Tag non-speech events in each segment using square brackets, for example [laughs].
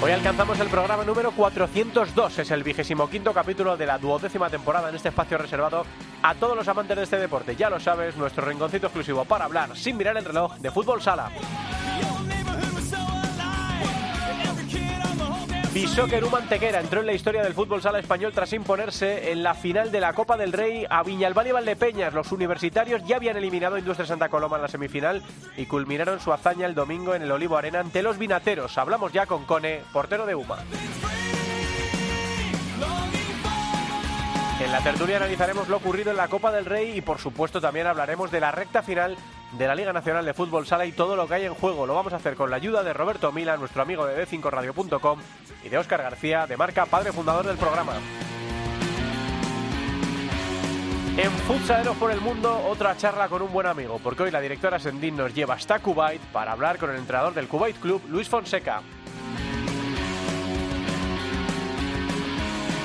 Hoy alcanzamos el programa número 402, es el vigésimo quinto capítulo de la duodécima temporada en este espacio reservado a todos los amantes de este deporte. Ya lo sabes, nuestro rinconcito exclusivo para hablar sin mirar el reloj de fútbol sala. Bishoker Mantequera entró en la historia del fútbol sala español tras imponerse en la final de la Copa del Rey a Viñalbal y Valdepeñas. Los universitarios ya habían eliminado a Industria Santa Coloma en la semifinal y culminaron su hazaña el domingo en el Olivo Arena ante los vinateros. Hablamos ya con Cone, portero de UMA. En la tertulia analizaremos lo ocurrido en la Copa del Rey y por supuesto también hablaremos de la recta final de la Liga Nacional de Fútbol Sala y todo lo que hay en juego. Lo vamos a hacer con la ayuda de Roberto Mila, nuestro amigo de D5Radio.com y de Óscar García, de marca padre fundador del programa. En Futsaleros por el Mundo, otra charla con un buen amigo, porque hoy la directora Sendín nos lleva hasta Kuwait para hablar con el entrenador del Kuwait Club, Luis Fonseca.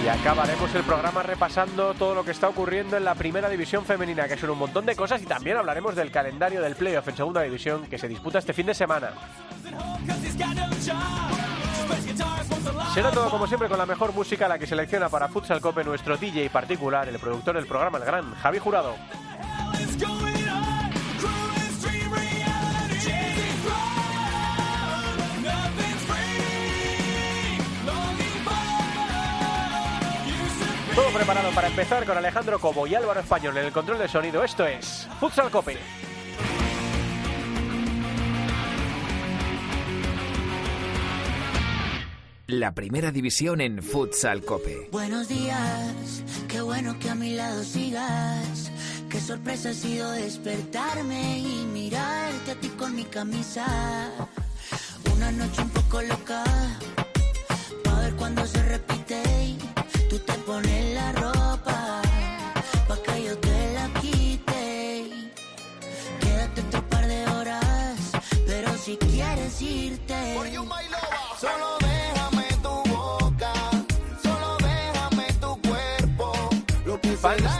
Y acabaremos el programa repasando todo lo que está ocurriendo en la primera división femenina, que son un montón de cosas, y también hablaremos del calendario del playoff en segunda división que se disputa este fin de semana. Será todo como siempre con la mejor música, la que selecciona para Futsal Cope nuestro DJ particular, el productor del programa, el gran Javi Jurado. Preparado para empezar con Alejandro Cobo y Álvaro Español en el control de sonido. Esto es Futsal Cope. La primera división en Futsal Cope. Buenos días, qué bueno que a mi lado sigas. Qué sorpresa ha sido despertarme y mirarte a ti con mi camisa. Una noche un poco loca, para ver cuando se repite. Tú te pones la ropa, pa' que yo te la quite. Quédate otro par de horas, pero si quieres irte.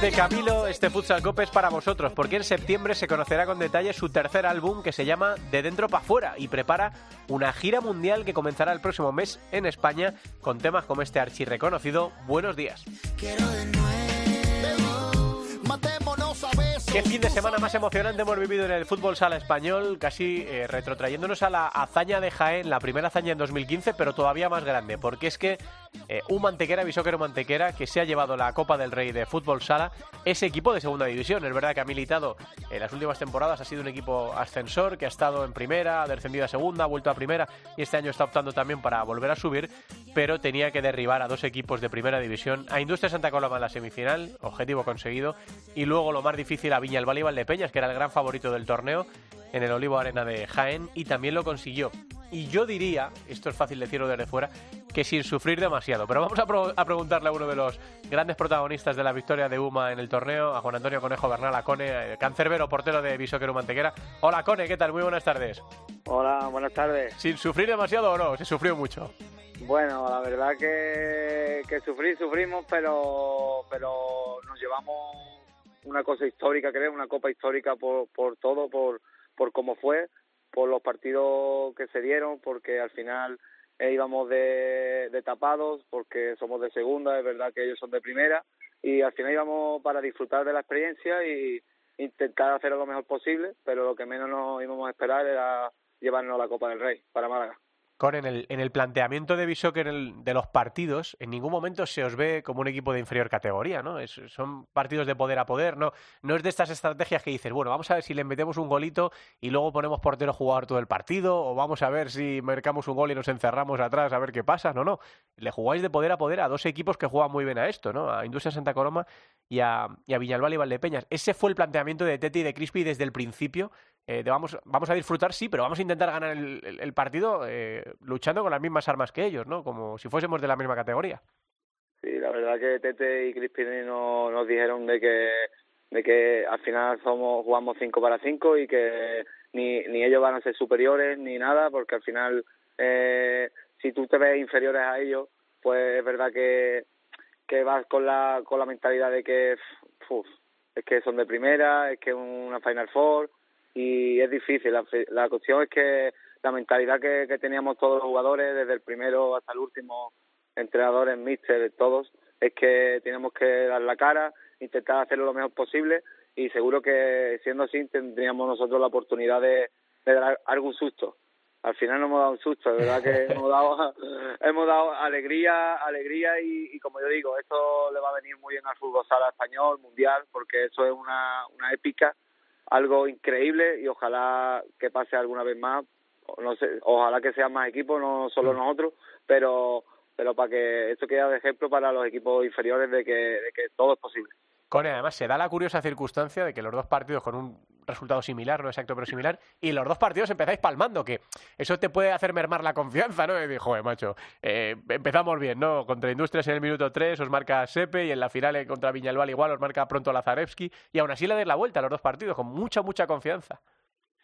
De Camilo, este Futsal Cope es para vosotros, porque en septiembre se conocerá con detalle su tercer álbum que se llama De Dentro para Fuera y prepara una gira mundial que comenzará el próximo mes en España con temas como este archi reconocido Buenos días. quiero de nuevo. Matémonos a besos. Qué fin de semana más emocionante hemos vivido en el fútbol sala español, casi eh, retrotrayéndonos a la hazaña de Jaén, la primera hazaña en 2015, pero todavía más grande, porque es que eh, un Mantequera, Bisóquero Mantequera, que se ha llevado la Copa del Rey de fútbol sala, ese equipo de segunda división. Es verdad que ha militado en las últimas temporadas, ha sido un equipo ascensor, que ha estado en primera, ha descendido a segunda, ha vuelto a primera y este año está optando también para volver a subir, pero tenía que derribar a dos equipos de primera división, a Industria Santa Coloma en la semifinal, objetivo conseguido, y luego lo más difícil a Viña el Valle y Valdepeñas, que era el gran favorito del torneo, en el Olivo Arena de Jaén, y también lo consiguió. Y yo diría, esto es fácil decirlo desde fuera, que sin sufrir demasiado. Pero vamos a, pro- a preguntarle a uno de los grandes protagonistas de la victoria de UMA en el torneo, a Juan Antonio Conejo Bernal, a Cone, eh, cancerbero, portero de Bishoquero Mantequera. Hola Cone, ¿qué tal? Muy buenas tardes. Hola, buenas tardes. ¿Sin sufrir demasiado o no? Se sufrió mucho. Bueno, la verdad que, que sufrir, sufrimos, pero, pero nos llevamos una cosa histórica, creo, una copa histórica por, por todo, por, por cómo fue, por los partidos que se dieron, porque al final eh, íbamos de, de tapados, porque somos de segunda, es verdad que ellos son de primera, y al final íbamos para disfrutar de la experiencia y intentar hacerlo lo mejor posible, pero lo que menos nos íbamos a esperar era llevarnos la Copa del Rey para Málaga. En el, en el planteamiento de Bishoker de los partidos, en ningún momento se os ve como un equipo de inferior categoría, ¿no? Son partidos de poder a poder, ¿no? No es de estas estrategias que dices, bueno, vamos a ver si le metemos un golito y luego ponemos portero jugador todo el partido, o vamos a ver si marcamos un gol y nos encerramos atrás a ver qué pasa. No, no. Le jugáis de poder a poder a dos equipos que juegan muy bien a esto, ¿no? A Industria Santa Coloma y a, y a Viñalbal y Valdepeñas. Ese fue el planteamiento de Teti y de Crispy desde el principio. Eh, de vamos, vamos a disfrutar, sí, pero vamos a intentar ganar el, el- el partido eh, luchando con las mismas armas que ellos, ¿no? Como si fuésemos de la misma categoría. Sí, la verdad que Tete y Crispini nos, nos dijeron de que de que al final somos jugamos 5 para 5 y que ni, ni ellos van a ser superiores ni nada, porque al final eh, si tú te ves inferiores a ellos, pues es verdad que, que vas con la, con la mentalidad de que es que son de primera, es que es una Final Four y es difícil. La, la cuestión es que la mentalidad que, que teníamos todos los jugadores, desde el primero hasta el último, entrenadores, míster, todos, es que tenemos que dar la cara, intentar hacerlo lo mejor posible y seguro que siendo así tendríamos nosotros la oportunidad de, dar algún susto. Al final no hemos dado un susto, de verdad que [laughs] hemos dado, hemos dado alegría, alegría y, como yo digo, esto le va a venir muy bien al fútbol sala español, mundial, porque eso es una, una épica, algo increíble y ojalá que pase alguna vez más, no sé, ojalá que sean más equipos, no solo mm. nosotros, pero pero para que esto quede de ejemplo para los equipos inferiores de que, de que todo es posible. Cone, además se da la curiosa circunstancia de que los dos partidos con un resultado similar, no exacto, pero similar, y los dos partidos empezáis palmando, que eso te puede hacer mermar la confianza, ¿no? Y dijo, joder, macho, eh, empezamos bien, ¿no? Contra Industrias en el minuto 3 os marca Sepe y en la final eh, contra Viñalbal igual os marca pronto Lazarevski, y aún así le des la vuelta a los dos partidos con mucha, mucha confianza.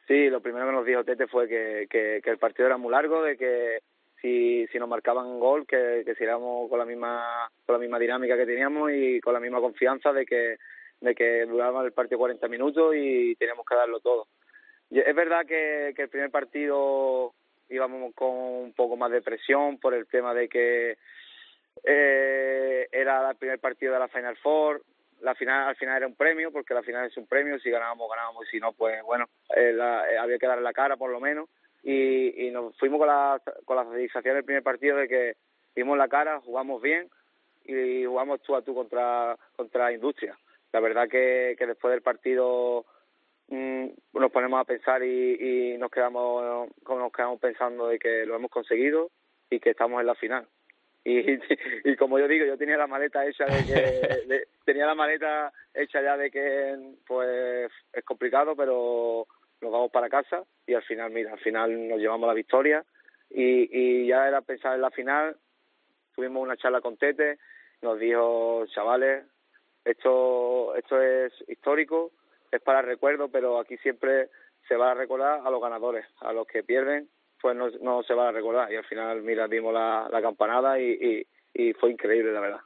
Sí, lo primero que nos dijo Tete fue que, que, que el partido era muy largo, de que si, si nos marcaban gol, que, que siguiéramos con la misma con la misma dinámica que teníamos y con la misma confianza de que de que duraba el partido 40 minutos y teníamos que darlo todo. Es verdad que, que el primer partido íbamos con un poco más de presión por el tema de que eh, era el primer partido de la Final Four, la final al final era un premio porque la final es un premio si ganábamos ganábamos y si no pues bueno eh, la, eh, había que darle la cara por lo menos y, y nos fuimos con la, con la satisfacción del primer partido de que dimos la cara, jugamos bien y jugamos tú a tú contra, contra Industria. La verdad que, que después del partido mmm, nos ponemos a pensar y, y nos quedamos nos quedamos pensando de que lo hemos conseguido y que estamos en la final. Y, [laughs] y como yo digo, yo tenía la maleta hecha de que [laughs] tenía la maleta hecha ya de que pues es complicado, pero nos vamos para casa y al final, mira, al final nos llevamos la victoria y, y ya era pensar en la final, tuvimos una charla con Tete, nos dijo, chavales, esto, esto es histórico, es para recuerdo, pero aquí siempre se va a recordar a los ganadores, a los que pierden, pues no, no se va a recordar y al final, mira, dimos la, campanada y, y fue increíble, la verdad.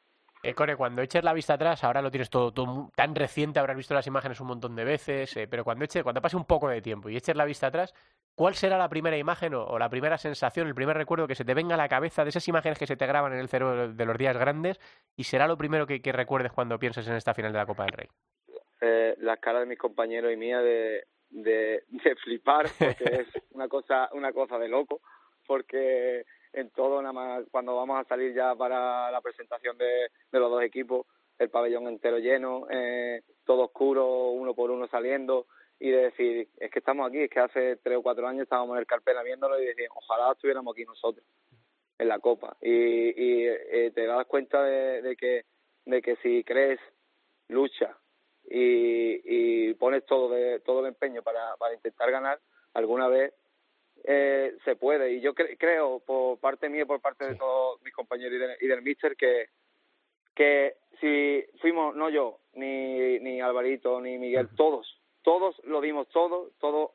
Eh, Core, cuando eches la vista atrás, ahora lo tienes todo, tan reciente, habrás visto las imágenes un montón de veces, eh, pero cuando eche, cuando pase un poco de tiempo y eches la vista atrás, ¿cuál será la primera imagen o, la primera sensación, el primer recuerdo que se te venga a la cabeza de esas imágenes que se te graban en el cerebro de los días grandes y será lo primero que, recuerdes cuando pienses en esta final de la Copa del Rey? Eh, las caras de mis compañeros y mía de, de, de flipar, porque [laughs] es una cosa, una cosa de loco, porque en todo, nada más cuando vamos a salir ya para la presentación de, de los dos equipos, el pabellón entero lleno, eh, todo oscuro, uno por uno saliendo, y de decir, es que estamos aquí, es que hace tres o cuatro años estábamos en el Carpena viéndolo y decíamos, ojalá estuviéramos aquí nosotros, en la Copa. Y, y eh, te das cuenta de, de, que, de que si crees, lucha y, y pones todo, de, todo el empeño para, para intentar ganar, alguna vez eh, se puede. Y yo creo, por parte mía y por parte de todos mis compañeros y, del Mister, que, que si fuimos, no yo, ni, ni Alvarito, ni Miguel, todos, todos lo dimos todo, todos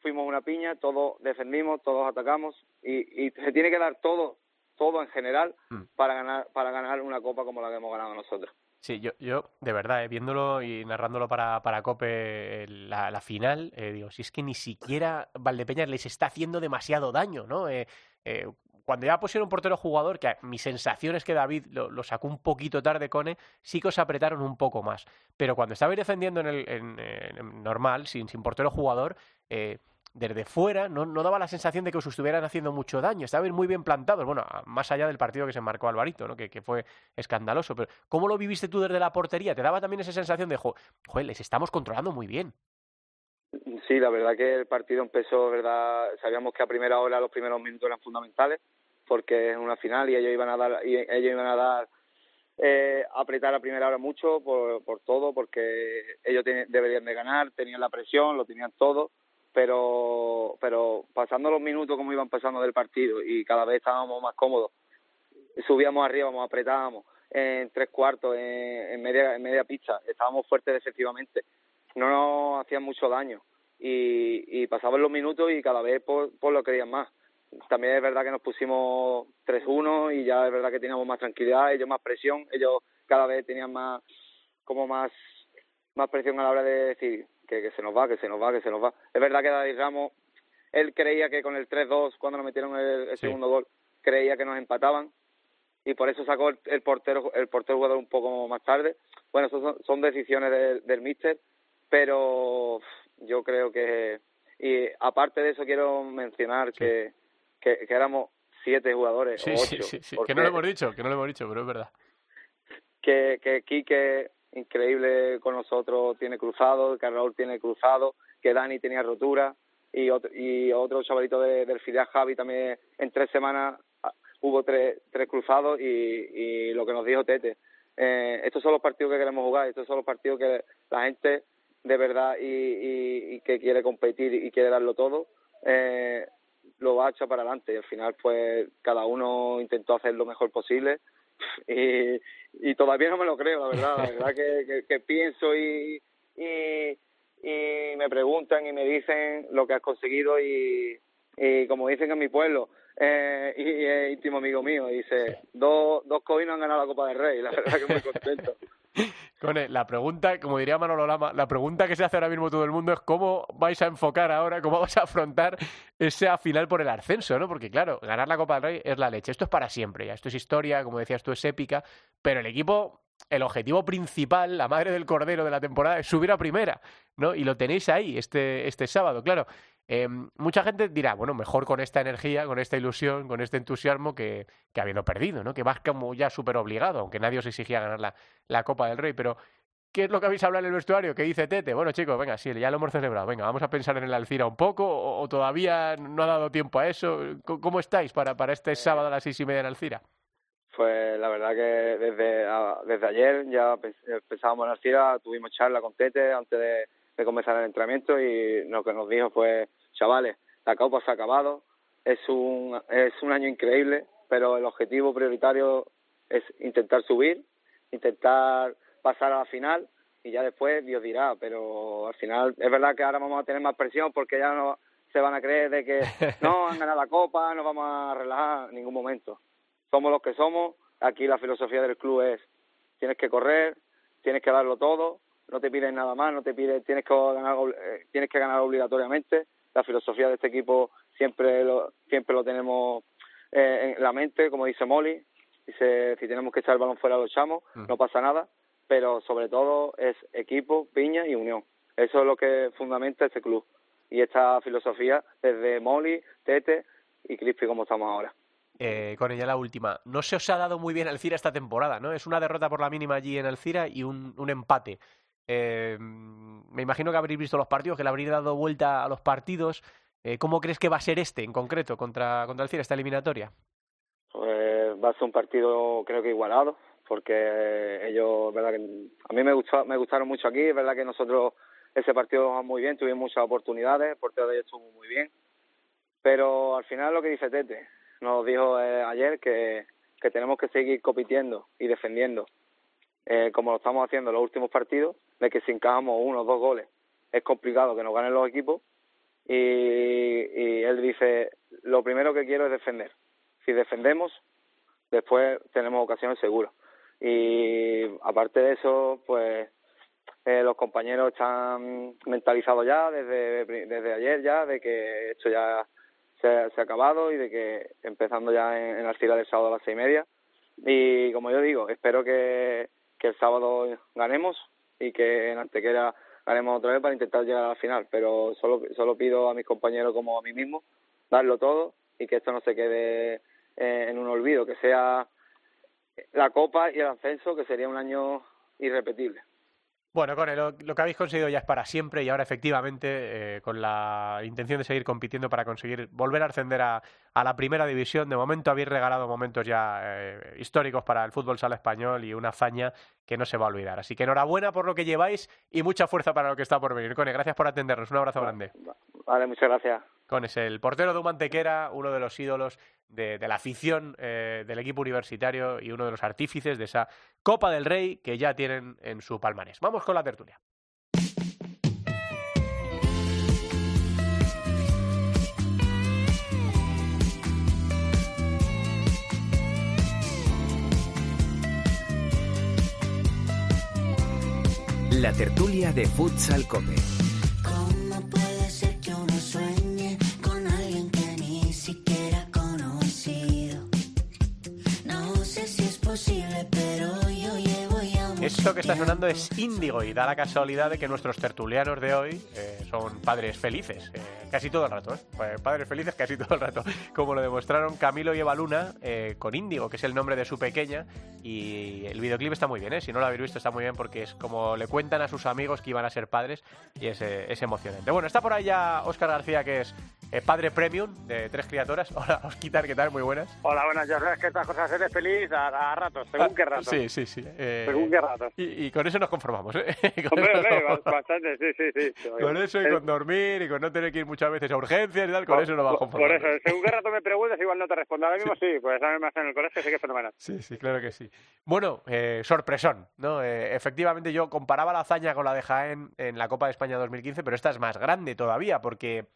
fuimos una piña, todos defendimos, todos atacamos y, y se tiene que dar todo, todo en general mm. para ganar, para ganar una copa como la que hemos ganado nosotros. Sí, yo, yo de verdad, eh, viéndolo y narrándolo para, para Cope la, final, eh, digo, si es que ni siquiera Valdepeñas les está haciendo demasiado daño, ¿no? Eh, eh, cuando ya pusieron un portero jugador, que mi sensación es que David lo, sacó un poquito tarde, Cone, sí que os apretaron un poco más. Pero cuando estabais defendiendo en el normal, sin, sin portero jugador, desde fuera no, no, daba la sensación de que os estuvieran haciendo mucho daño. Estaban muy bien plantados. Bueno, más allá del partido que se marcó Alvarito, ¿no? que, que fue escandaloso. Pero ¿cómo lo viviste tú desde la portería? ¿Te daba también esa sensación de, joder, les estamos controlando muy bien? Sí, la verdad que el partido empezó, verdad, sabíamos que a primera hora los primeros minutos eran fundamentales porque es una final y ellos iban a dar, y ellos iban a dar eh, apretar a primera hora mucho por, por todo, porque ellos deberían de ganar, tenían la presión, lo tenían todo pero pero pasando los minutos como iban pasando del partido y cada vez estábamos más cómodos subíamos arriba, apretábamos en tres cuartos, en, media, en media pista, estábamos fuertes defensivamente, no nos hacían mucho daño y, y pasaban los minutos y cada vez pues, pues lo querían más. También es verdad que nos pusimos 3-1 y ya es verdad que teníamos más tranquilidad, ellos más presión, ellos cada vez tenían más, como más, más presión a la hora de decir que, que se nos va, que se nos va, que se nos va. Es verdad que David Ramos, él creía que con el 3-2, cuando nos metieron el, segundo gol, creía que nos empataban y por eso sacó el, portero el portero jugador un poco más tarde. Bueno, son, son decisiones del, del míster, pero yo creo que y aparte de eso quiero mencionar que, que, éramos siete jugadores o ocho. Sí, sí, que no lo hemos dicho, que no lo hemos dicho, pero es verdad. Que, que Quique, increíble con nosotros, tiene cruzado, que Raúl tiene cruzado, que Dani tenía rotura y otro, y otro chavalito del filial Javi también en tres semanas ah, hubo tres, tres cruzados y, y lo que nos dijo Tete. Eh, estos son los partidos que queremos jugar, estos son los partidos que la gente de verdad y, y, que quiere competir y quiere darlo todo, eh, lo va a para adelante. Y al final, pues cada uno intentó hacer lo mejor posible. [laughs] Y, y todavía no me lo creo, la verdad. La verdad que, que, pienso y, y, y me preguntan y me dicen lo que has conseguido y, y como dicen en mi pueblo, eh, y es íntimo amigo mío, dice, dos, dos no han ganado la Copa del Rey, la verdad que muy contento. Cone, la pregunta, como diría Manolo Lama, la pregunta que se hace ahora mismo todo el mundo es cómo vais a enfocar ahora, cómo vas a afrontar esa final por el ascenso, ¿no? Porque claro, ganar la Copa del Rey es la leche. Esto es para siempre, ya. Esto es historia, como decías tú, es épica, pero el equipo el objetivo principal, la madre del cordero de la temporada, es subir a primera, ¿no? Y lo tenéis ahí este, este sábado, claro. Em, mucha gente dirá, bueno, mejor con esta energía, con esta ilusión, con este entusiasmo que, que habiendo perdido, ¿no? Que vas como ya súper obligado, aunque nadie os exigía ganar la, la Copa del Rey, pero ¿Qué es lo que habéis hablado en el vestuario? ¿Qué dice Tete? Bueno, chicos, venga, sí, ya lo hemos celebrado. Venga, vamos a pensar en el Alcira un poco, o, todavía no ha dado tiempo a eso. ¿Cómo estáis para, para este sábado a las seis y media en Alcira? Pues la verdad que desde, desde ayer ya pensábamos en Alcira, tuvimos charla con Tete antes de, de comenzar el entrenamiento y lo que nos dijo fue chavales, la Copa se ha acabado, es un, es un año increíble, pero el objetivo prioritario es intentar subir, intentar pasar a la final y ya después Dios dirá, pero al final es verdad que ahora vamos a tener más presión porque ya no se van a creer de que [laughs] no han ganado la Copa, nos vamos a relajar en ningún momento. Somos los que somos, aquí la filosofía del club es tienes que correr, tienes que darlo todo, no te piden nada más, no te piden, tienes que ganar, eh, tienes que ganar obligatoriamente la filosofía de este equipo siempre lo, siempre lo tenemos eh, en la mente, como dice Molly, dice si tenemos que echar el balón fuera lo echamos, mm. no pasa nada, pero sobre todo es equipo, piña y unión. Eso es lo que fundamenta este club y esta filosofía desde Molly, Tete y Crispy como estamos ahora. Eh, con ella la última. No se os ha dado muy bien Alcira esta temporada, ¿no? Es una derrota por la mínima allí en Alcira y un, un empate. Eh, me imagino que habréis visto los partidos, que le habréis dado vuelta a los partidos. Eh, ¿Cómo crees que va a ser este en concreto contra, el Cira, esta eliminatoria? Pues va a ser un partido creo que igualado, porque ellos, verdad que a mí me, gustó, me gustaron mucho aquí, es verdad que nosotros ese partido va muy bien, tuvimos muchas oportunidades, el portero de ellos estuvo muy bien, pero al final lo que dice Tete, nos dijo eh, ayer que, que tenemos que seguir compitiendo y defendiendo, eh, como lo estamos haciendo en los últimos partidos, de que si encajamos uno o dos goles es complicado que nos ganen los equipos. Y, él dice lo primero que quiero es defender. Si defendemos después tenemos ocasiones seguras y aparte de eso pues eh, los compañeros están mentalizados ya desde desde ayer ya de que esto ya se, se ha acabado y de que empezando ya en, en la fila del sábado a las seis y media. Y como yo digo espero que el sábado ganemos y que en Antequera ganemos otra vez para intentar llegar a la final. Pero solo, solo pido a mis compañeros como a mí mismo darlo todo y que esto no se quede en un olvido, que sea la Copa y el ascenso, que sería un año irrepetible. Bueno, Cone, lo, que habéis conseguido ya es para siempre y ahora efectivamente eh, con la intención de seguir compitiendo para conseguir volver a ascender a, la primera división. De momento habéis regalado momentos ya eh, históricos para el fútbol sala español y una hazaña que no se va a olvidar. Así que enhorabuena por lo que lleváis y mucha fuerza para lo que está por venir. Cone, gracias por atendernos. Un abrazo grande. Vale, muchas gracias. Con ese, el portero de Humantequera, uno de los ídolos de, la afición eh, del equipo universitario y uno de los artífices de esa Copa del Rey que ya tienen en su palmarés. Vamos con la tertulia. La tertulia de Futsal Cope. Esto que está sonando es Índigo y da la casualidad de que nuestros tertulianos de hoy eh, son padres felices, eh, casi todo el rato, ¿eh? Pues Padres felices casi todo el rato, [laughs] como lo demostraron Camilo y Eva Luna eh, con Índigo, que es el nombre de su pequeña, y el videoclip está muy bien, ¿eh? Si no lo habéis visto está muy bien porque es como le cuentan a sus amigos que iban a ser padres y es, eh, es emocionante. Bueno, está por ahí ya Óscar García, que es eh, padre premium de tres criaturas. [laughs] Hola, Osquitar, ¿qué tal? Muy buenas. Hola, buenas, ya sabes que estas cosas eres feliz a, a ratos, según qué ratos. Sí, sí, sí. eh, Según qué ratos. y, y con eso nos conformamos, ¿eh? [laughs] Con Hombre, eso hombre, nos ba- bastante, sí, sí, sí. [laughs] Con eso y Eh, con dormir y con no tener que ir muchas veces a urgencias y tal, con eso nos va a por- eso, según qué rato me preguntas, igual no te respondo. Ahora mismo sí, pues a mí me hacen en el colegio, sí que es fenomenal. Sí, sí, claro que sí. Bueno, eh, sorpresón, ¿no? Eh, efectivamente yo comparaba la hazaña con la de Jaén en la Copa de España 2015, pero esta es más grande todavía porque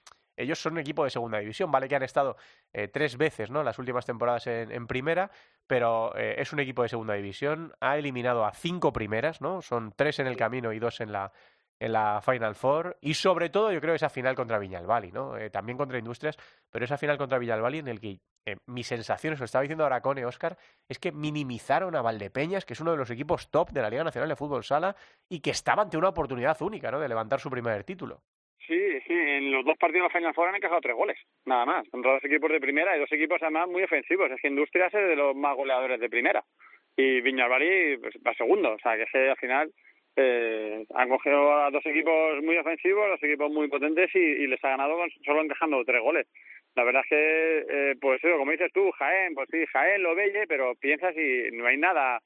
ellos son un equipo de segunda división, ¿vale? Que han estado eh, tres veces, ¿no? Las últimas temporadas en, en primera, pero eh, es un equipo de segunda división. Ha eliminado a cinco primeras, ¿no? Son tres en el camino y dos en la, en la Final Four. Y sobre todo, yo creo, esa final contra Viñalbali, ¿no? Eh, también contra Industrias, pero esa final contra Viñalbali en el que eh, mi sensación, os lo estaba diciendo ahora Cone, Oscar, es que minimizaron a Valdepeñas, que es uno de los equipos top de la Liga Nacional de Fútbol Sala, y que estaba ante una oportunidad única, ¿no? De levantar su primer título. Sí, en los dos partidos de Final Four han encajado tres goles, nada más. Contra dos equipos de primera y dos equipos además muy ofensivos. Es que Industrias es de los más goleadores de primera. Y Viñalbari pues, va segundo. O sea, que que al final eh, han cogido a dos equipos muy ofensivos, dos equipos muy potentes y, y les ha ganado solo encajando tres goles. La verdad es que, eh, pues eso, como dices tú, Jaén, pues sí, Jaén lo belle, pero piensas y no hay nada.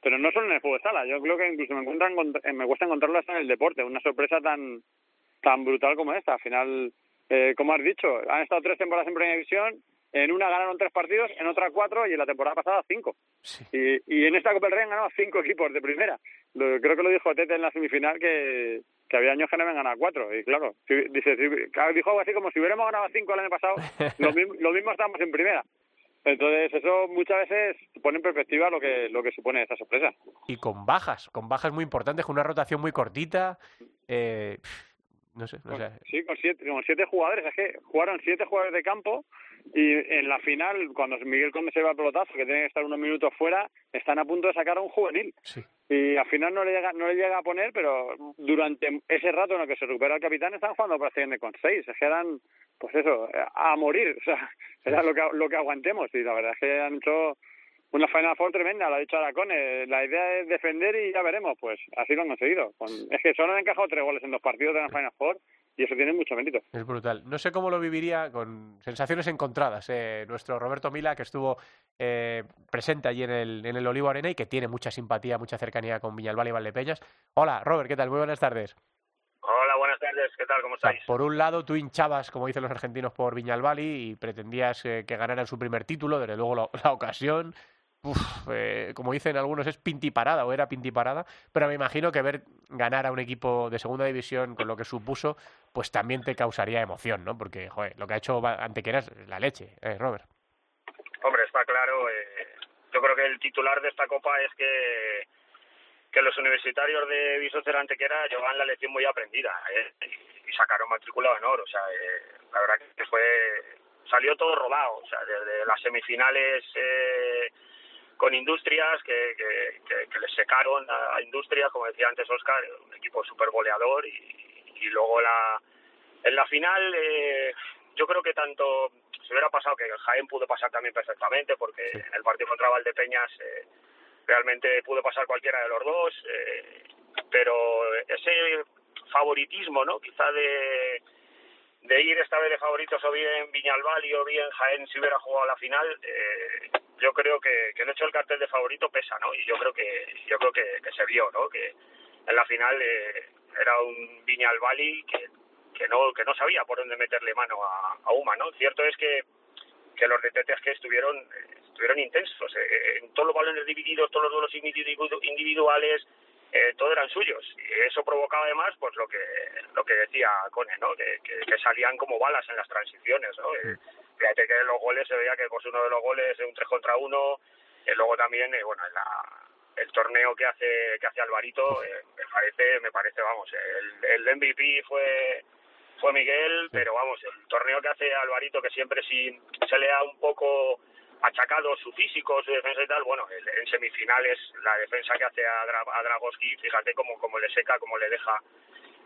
Pero no solo en el fútbol sala, yo creo que incluso me, encuentran, encont- me cuesta encontrarlo hasta en el deporte, una sorpresa tan tan brutal como esta. Al final, eh, como has dicho, han estado tres temporadas en Primera División, en una ganaron tres partidos, en otra cuatro y en la temporada pasada cinco. Sí. Y, y en esta Copa del Rey han ganado cinco equipos de primera. Lo- creo que lo dijo Tete en la semifinal que, que había años que no habían ganado cuatro. Y claro, si- dice, si- dijo algo así como si hubiéramos ganado cinco el año pasado, [laughs] lo, mismo, lo mismo estamos en primera. Entonces eso muchas veces pone en perspectiva lo que lo que supone esa sorpresa. Y con bajas, con bajas muy importantes, con una rotación muy cortita. eh, no sé, sea, Sí, con siete, con siete jugadores. Es que jugaron siete jugadores de campo y en la final, cuando Miguel Conde se va al pelotazo, que tiene que estar unos minutos fuera, están a punto de sacar a un juvenil. sí. Y al final no le llega no le llega a poner, pero durante ese rato en el que se recupera el capitán están jugando prácticamente con seis. Es que eran, pues eso, a morir. [laughs] O sea, era lo que, lo que aguantemos. Y la verdad es que han hecho una Final Four tremenda, lo ha dicho Aracone. La idea es defender y ya veremos. Pues así lo han conseguido. Con- es que solo han encajado tres goles en dos partidos de la Final Four y eso tiene mucho mérito. Es brutal. No sé cómo lo viviría con sensaciones encontradas. eh, nuestro Roberto Mila, que estuvo eh, presente allí en el, en el Olivo Arena y que tiene mucha simpatía, mucha cercanía con Viñalbal y Valdepeñas. Hola, Robert, ¿qué tal? Muy buenas tardes. Hola, buenas tardes. ¿Qué tal? ¿Cómo O sea, estáis? por un lado, tú hinchabas, como dicen los argentinos, por Viñalbali y pretendías eh, que ganaran su primer título. Desde luego, la, la ocasión, uf, eh, como dicen algunos, es pintiparada o era pintiparada. Pero me imagino que ver ganar a un equipo de segunda división con lo que supuso, pues también te causaría emoción, ¿no? Porque, joder, lo que ha hecho Antequera es la leche, eh, Robert. Hombre, está claro. eh, yo creo que el titular de esta copa es que, que los universitarios de Visocer Antequera llevan la lección muy aprendida eh, y, sacaron matrícula de honor. O sea, eh, la verdad que fue salió todo rodado. O sea, desde las semifinales eh, con Industrias, que, que, que- que les secaron a, a Industrias, como decía antes Oscar, un equipo súper goleador y, y luego la en la final eh, yo creo que tanto se hubiera pasado que Jaén pudo pasar también perfectamente porque en el partido contra Valdepeñas eh, realmente pudo pasar cualquiera de los dos eh, pero ese favoritismo no quizá de de ir esta vez de favoritos o bien Viñalbali o bien Jaén si hubiera jugado la final eh, yo creo que, que el hecho del cartel de favorito pesa no y yo creo que yo creo que, se vio no que en la final eh, era un Viñalbali que que no que no sabía por dónde meterle mano a, Uma, ¿no? Cierto es que que los de que estuvieron estuvieron intensos eh, en todos los balones divididos, todos los duelos individuales, eh, todo eran suyos y eso provocaba además pues lo que lo que decía Cone, ¿no? Que, que, salían como balas en las transiciones, ¿no? Eh, fíjate que en los goles se veía que pues uno de los goles de un 3 contra 1 y luego también bueno en la el torneo que hace que hace Alvarito me parece me parece vamos el, el MVP fue fue Miguel, pero vamos, el torneo que hace Alvarito, que siempre sí se le ha un poco achacado su físico, su defensa y tal, bueno, en semifinales la defensa que hace a, a Dragoski, fíjate cómo, cómo le seca, cómo le deja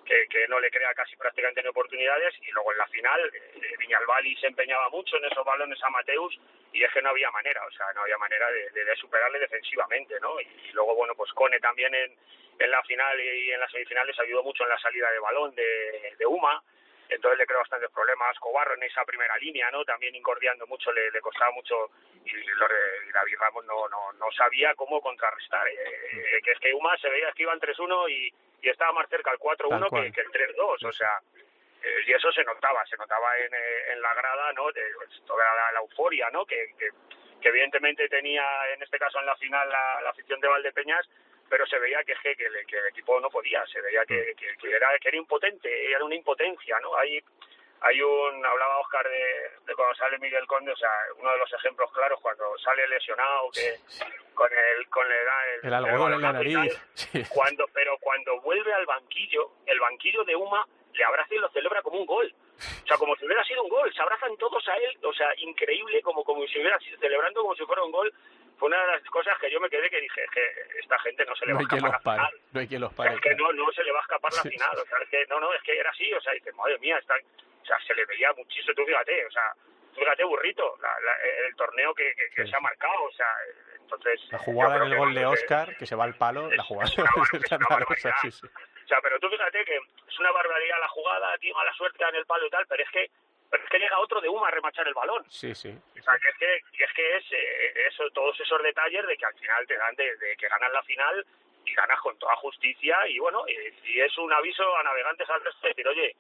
que, que, no le crea casi prácticamente ni oportunidades y luego en la final eh, Viñalbali se empeñaba mucho en esos balones a Mateus y es que no había manera, o sea, no había manera de, superarle defensivamente, ¿no? Y, luego, bueno, pues Cone también en, en la final y en las semifinales ayudó mucho en la salida de balón de, de Uma, entonces le creo bastantes problemas. Cobarro en esa primera línea, ¿no? También incordiando mucho, le, le costaba mucho y, de David Ramos no, no, no sabía cómo contrarrestar. Eh, eh, que es que Uma se veía que iban 3-1 y, y estaba más cerca el 4-1 que, que, el 3-2, o sea, eh, y eso se notaba, se notaba en, en la grada, ¿no? De, pues, toda la, euforia, ¿no? Que, que, que, evidentemente tenía, en este caso en la final, la, la afición de Valdepeñas, pero se veía que, que, el, que el equipo no podía, se veía que, que, era, que era impotente, era una impotencia, ¿no? Hay, hay un, hablaba Oscar de, de, cuando sale Miguel Conde, o sea, uno de los ejemplos claros, cuando sale lesionado, que con el, con el, el, algodón en la nariz, [laughs] cuando, pero cuando vuelve al banquillo, el banquillo de Uma le abraza y lo celebra como un gol. O sea, como si hubiera sido un gol, se abrazan todos a él, o sea, increíble, como, como si hubiera sido celebrando como si fuera un gol, fue una de las cosas que yo me quedé que dije, es que esta gente no se le va a escapar la final. No hay que los pare. Es que no, no se le va a escapar la final. O sea, es que no, no, es que era así. O sea, dice, madre mía, está, o sea, se le veía muchísimo. Tú fíjate, o sea, fíjate, burrito, la, la, el torneo que, que, que se ha marcado. O sea, entonces. La jugada del gol de Oscar, que se va al palo, la jugada. Es una sí, sí. O sea, pero tú fíjate que es una barbaridad la jugada, tiene mala suerte en el palo y tal, pero es que pero es que llega otro de Uma a remachar el balón. Sí, sí. O sea, que es que, es, que es eh, eso, todos esos detalles de que al final te dan de, que ganas la final y ganas con toda justicia y bueno, y, es un aviso a navegantes al resto de decir, oye,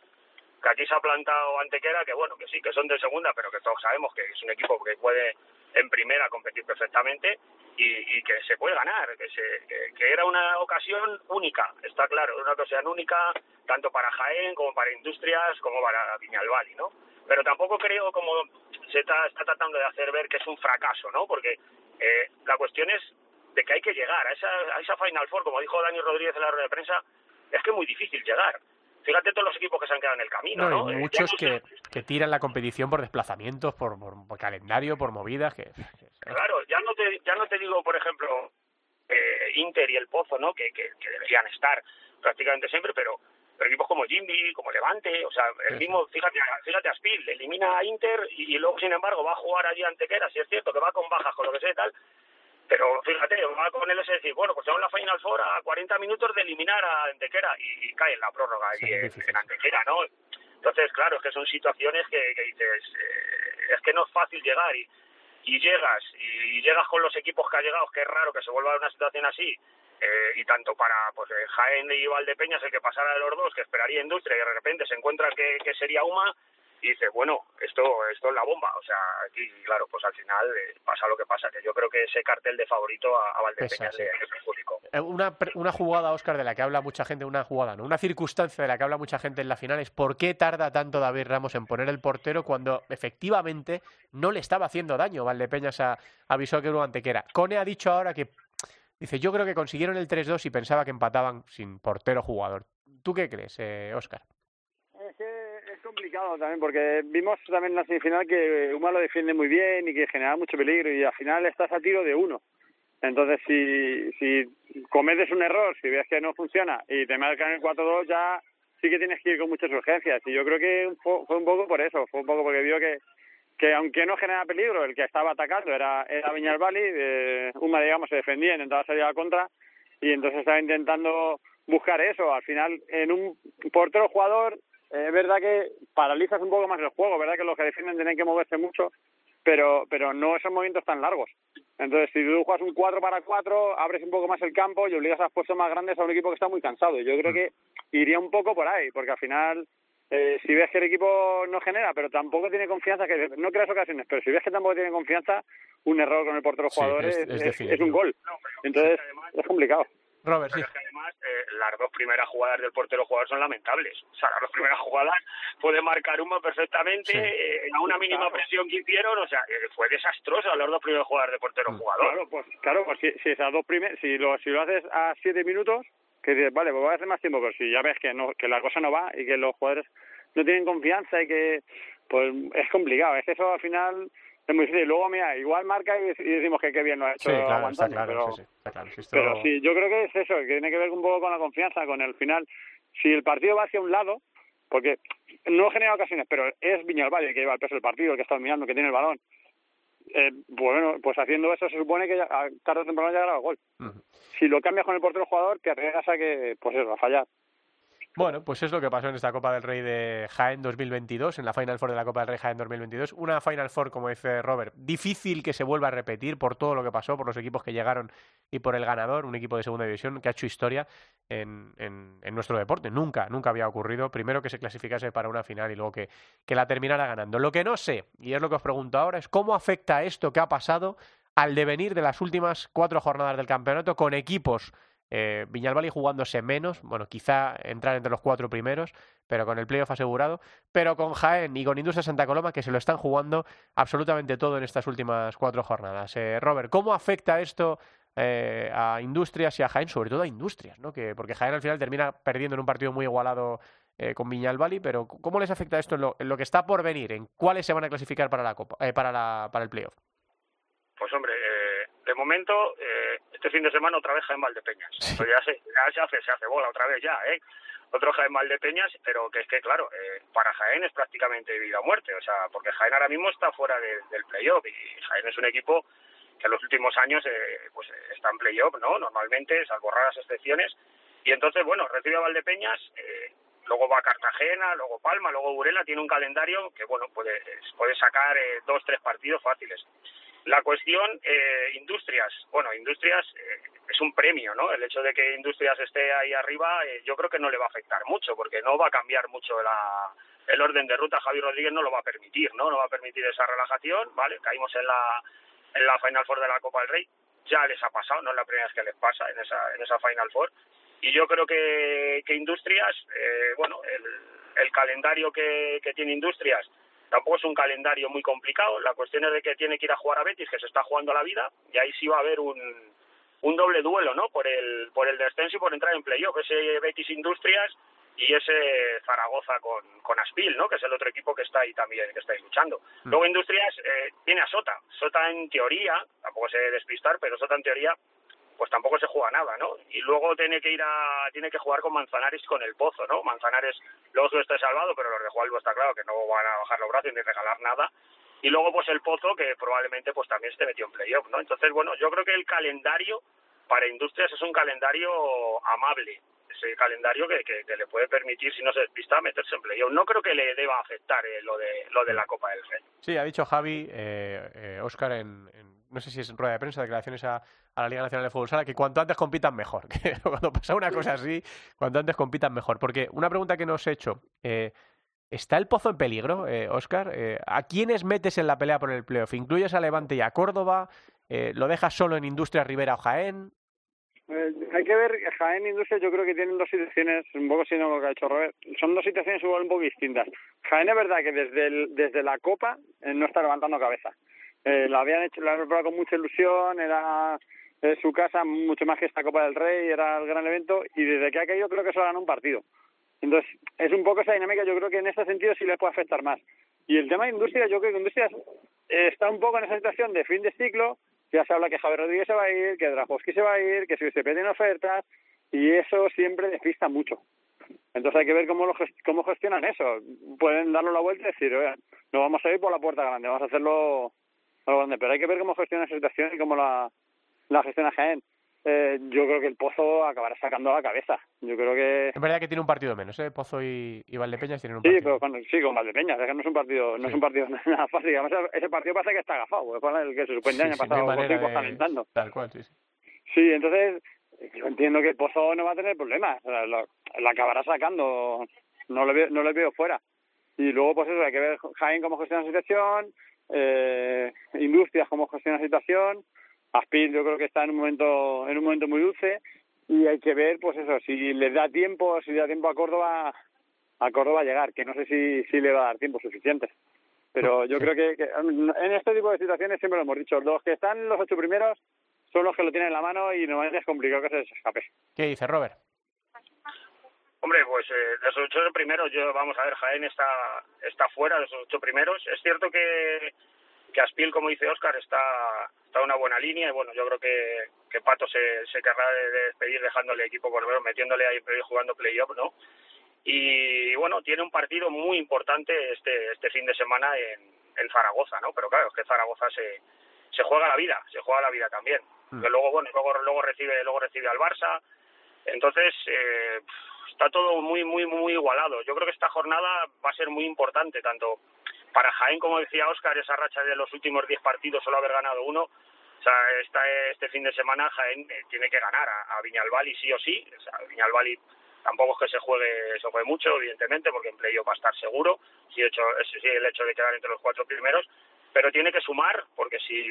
que aquí se ha plantado Antequera, que bueno, que sí, que son de segunda, pero que todos sabemos que es un equipo que puede en primera competir perfectamente y, que se puede ganar, que, se, que, era una ocasión única, está claro, una ocasión única tanto para Jaén como para Industrias como para Viñalbali, ¿no? pero tampoco creo como se está, está, tratando de hacer ver que es un fracaso, ¿no? Porque eh, la cuestión es de que hay que llegar a esa, a esa Final Four, como dijo Dani Rodríguez en la rueda de prensa, es que es muy difícil llegar. Fíjate todos los equipos que se han quedado en el camino, ¿no? ¿no? muchos que, que, tiran la competición por desplazamientos, por, por, calendario, por movidas. Que, Claro, ya no te, ya no te digo, por ejemplo, eh, Inter y el Pozo, ¿no? Que, que, que deberían estar prácticamente siempre, pero pero equipos como Jimmy, como Levante, o sea, el mismo, fíjate, fíjate a Spiel, elimina a Inter y, luego, sin embargo, va a jugar allí ante Quera, si es cierto que va con bajas, con lo que sea y tal, pero fíjate, va con él es decir, bueno, pues tenemos la Final Four a 40 minutos de eliminar a Antequera y, cae en la prórroga y en, Antequera, ¿no? Entonces, claro, es que son situaciones que, que dices, eh, es que no es fácil llegar y, y llegas, y llegas con los equipos que ha llegado, que es raro que se vuelva a una situación así, eh, y tanto para pues eh, Jaén y Valdepeñas el que pasara de los dos, que esperaría Industria y de repente se encuentra que, que sería Uma y dice, bueno, esto, esto es la bomba. O sea, aquí, claro, pues al final eh, pasa lo que pasa, que yo creo que ese cartel de favorito a, a Valdepeñas es público. Una, una jugada, Oscar, de la que habla mucha gente, una jugada, ¿no? Una circunstancia de la que habla mucha gente en la final es por qué tarda tanto David Ramos en poner el portero cuando efectivamente no le estaba haciendo daño Valdepeñas a, a Bisóquero Antequera. Cone ha dicho ahora que Dice, yo creo que consiguieron el 3-2 y pensaba que empataban sin portero jugador. ¿Tú qué crees, eh, Oscar? Complicado también, porque vimos también en la semifinal que Uma lo defiende muy bien y que genera mucho peligro y al final estás a tiro de uno. Entonces, si, si cometes un error, si ves que no funciona y te marcan el 4-2, ya sí que tienes que ir con muchas urgencias. Y yo creo que fue un poco por eso, fue un poco porque vio que que aunque no genera peligro, el que estaba atacando era, era Viñalbali, eh, Uma, digamos, se defendía, intentaba salir a contra, y entonces estaba intentando buscar eso. Al final, en un portero jugador, eh, es verdad que paralizas un poco más el juego, verdad que los que defienden tienen que moverse mucho, pero, pero no esos movimientos tan largos. Entonces, si tú juegas un 4 para 4, abres un poco más el campo y obligas a puestos más grandes a un equipo que está muy cansado. Yo creo que iría un poco por ahí, porque al final eh, si ves que el equipo no genera, pero tampoco tiene confianza, que no creas ocasiones, pero si ves que tampoco tiene confianza, un error con el portero jugador es, es, un gol. Entonces, es complicado. Robert, sí. además, eh, las dos primeras jugadas del portero jugador son lamentables. O sea, las dos primeras jugadas puede marcar uno perfectamente, eh, a una mínima presión que hicieron, o sea, eh, fue desastroso las dos primeras jugadas del portero mm. jugador. Claro, pues, claro, pues si, si esas dos primeras, si lo, si lo haces a siete minutos, que dices, vale, pues voy a hacer más tiempo, pero si ya ves que no, que la cosa no va y que los jugadores no tienen confianza y que, pues es complicado. Es que eso al final es muy difícil. Luego, mira, igual marca y, decimos que qué bien lo ha hecho aguantando. pero, sí, pero sí, yo creo que es eso, que tiene que ver un poco con la confianza, con el final. Si el partido va hacia un lado, porque no genera ocasiones, pero es Viñalvalle que lleva el peso del partido, el que está mirando, que tiene el balón. Eh, bueno, pues haciendo eso se supone que a tarde o temprano llegará el gol. Si lo cambias con el portero jugador, te arriesgas a que, pues eso, a fallar. Bueno, pues es lo que pasó en esta Copa del Rey de Jaén 2022, en la Final Four de la Copa del Rey Jaén 2022. Una Final Four, como dice Robert, difícil que se vuelva a repetir por todo lo que pasó, por los equipos que llegaron y por el ganador, un equipo de segunda división que ha hecho historia en, en, nuestro deporte. Nunca, nunca había ocurrido. Primero que se clasificase para una final y luego que, que la terminara ganando. Lo que no sé, y es lo que os pregunto ahora, es cómo afecta esto que ha pasado al devenir de las últimas cuatro jornadas del campeonato con equipos eh, Viñalbali jugándose menos, bueno, quizá entrar entre los cuatro primeros, pero con el playoff asegurado, pero con Jaén y con Industria Santa Coloma que se lo están jugando absolutamente todo en estas últimas cuatro jornadas. Eh, Robert, ¿cómo afecta esto eh, a Industrias y a Jaén, sobre todo a Industrias, ¿no? que, porque Jaén al final termina perdiendo en un partido muy igualado eh, con Viñalbali, pero ¿cómo les afecta esto en lo, que está por venir? ¿En cuáles se van a clasificar para, la Copa, para, la, para el playoff? Pues hombre, de momento, eh, este fin de semana otra vez Jaén Valdepeñas. Pues ya, se, ya se hace, se hace bola otra vez ya, ¿eh? Otro Jaén Valdepeñas, pero que es que, claro, eh, para Jaén es prácticamente vida o muerte, o sea, porque Jaén ahora mismo está fuera del playoff y Jaén es un equipo que en los últimos años eh, pues está en playoff, ¿no? Normalmente, salvo raras excepciones. Y entonces, bueno, recibe a Valdepeñas, eh, luego va a Cartagena, luego Palma, luego Burela, tiene un calendario que, bueno, puede, puede sacar eh, dos, tres partidos fáciles. La cuestión, eh, industrias. Bueno, industrias eh, es un premio, ¿no? El hecho de que industrias esté ahí arriba, eh, yo creo que no le va a afectar mucho, porque no va a cambiar mucho el orden de ruta. Javier Rodríguez no lo va a permitir, ¿no? No va a permitir esa relajación, ¿vale? Caímos en la, en la Final Four de la Copa del Rey. Ya les ha pasado, no es la primera vez que les pasa en esa, en esa Final Four. Y yo creo que, que Industrias, bueno, el, el calendario que, que tiene Industrias Tampoco es un calendario muy complicado. La cuestión es de que tiene que ir a jugar a Betis, que se está jugando la vida, y ahí sí va a haber un, un doble duelo, ¿no? Por el, por el descenso y por entrar en playoff. Ese Betis Industrias y ese Zaragoza con, con Aspil, ¿no? Que es el otro equipo que está ahí también, que está luchando. Mm. Luego Industrias eh, tiene a Sota. Sota en teoría, tampoco sé despistar, pero Sota en teoría pues tampoco se juega nada, ¿no? Y luego tiene que ir a, tiene que jugar con Manzanares con el Pozo, ¿no? Manzanares, luego está salvado, pero los de Juan está claro que no van a bajar los brazos ni regalar nada. Y luego pues el Pozo, que probablemente pues también se metió en playoff, ¿no? Entonces, bueno, yo creo que el calendario para Industrias es un calendario amable, ese calendario que, que, le puede permitir, si no se despista, meterse en playoff. No creo que le deba afectar eh, lo de lo de la Copa del Rey. Sí, ha dicho Javi, eh, Oscar, eh, en, no sé si es en rueda de prensa, declaraciones a, a la Liga Nacional de Fútbol Sala, que cuanto antes compitan mejor. [laughs] Que cuando pasa una cosa así, cuanto antes compitan mejor. Porque una pregunta que nos he hecho, eh, ¿está el pozo en peligro, eh, Oscar? Eh, ¿A quiénes metes en la pelea por el playoff? ¿Incluyes a Levante y a Córdoba? Eh, ¿Lo dejas solo en Industria Rivera o Jaén? hay que ver, Jaén Industria yo creo que tienen dos situaciones, un poco sino lo que ha hecho Robert, son dos situaciones igual un poco distintas. Jaén es verdad que desde, desde la Copa no está levantando cabeza. Eh, lo habían hecho, lo habían preparado con mucha ilusión, era eh, su casa mucho más que esta Copa del Rey, era el gran evento y desde que ha caído creo que solo ganó un partido. Entonces, es un poco esa dinámica, yo creo que en este sentido sí le puede afectar más. Y el tema de industria, yo creo que industria está un poco en esa situación de fin de ciclo, ya se habla que Javier Rodríguez se va a ir, que Drajowski se va a ir, que se tiene ofertas, y eso siempre despista mucho. Entonces hay que ver cómo, lo, cómo gestionan eso. Pueden darlo la vuelta y decir, oye, no vamos a ir por la puerta grande, vamos a hacerlo pero hay que ver cómo gestiona esa situación y cómo la, la gestiona Jaén. Eh, yo creo que el Pozo acabará sacando la cabeza. Yo creo que... Es verdad que tiene un partido menos, ¿eh? Pozo y, y Valdepeñas tienen un partido. Sí, pero con, sí, con Valdepeñas. Es que no es un partido, no es un partido [laughs] nada fácil. Además, ese partido parece que está agafado. Es el que se supone sí, año pasado manera, calentando. Tal cual, sí, sí. Sí, entonces yo entiendo que el Pozo no va a tener problemas. la, acabará sacando no le veo, no le veo fuera. Y luego, pues eso, hay que ver Jaén cómo gestiona la situación, eh, Industrias cómo gestiona la situación, Aspil yo creo que está en un momento, en un momento muy dulce, y hay que ver, pues eso, si le da tiempo, si le da tiempo a Córdoba, a Córdoba a llegar, que no sé si, si le va a dar tiempo suficiente. Pero yo creo que, que en este tipo de situaciones siempre lo hemos dicho, los que están los ocho primeros son los que lo tienen en la mano y normalmente es complicado que se les escape. ¿Qué dice Robert? Hombre, pues eh, de esos ocho primeros, yo vamos a ver, Jaén está está fuera de esos ocho primeros. Es cierto que, que Aspil, como dice Oscar, está está en una buena línea y bueno, yo creo que, que Pato se, se querrá de, despedir dejándole equipo por menos, metiéndole ahí jugando playoff, ¿no? Y bueno, tiene un partido muy importante este este fin de semana en, en Zaragoza, ¿no? Pero claro, es que Zaragoza se se juega la vida, se juega la vida también. Mm. Que luego bueno, luego luego recibe luego recibe al Barça. Entonces, eh, está todo muy, muy, muy igualado. Yo creo que esta jornada va a ser muy importante, tanto para Jaén, como decía Oscar, esa racha de los últimos 10 partidos, solo haber ganado uno. O sea, esta, este fin de semana Jaén eh, tiene que ganar a, a Viñalbali sí o sí. O sea, Viñalbali tampoco es que se juegue, se juegue mucho, evidentemente, porque en playoff va a estar seguro, si, hecho, si el hecho de quedar entre los cuatro primeros, pero tiene que sumar, porque si,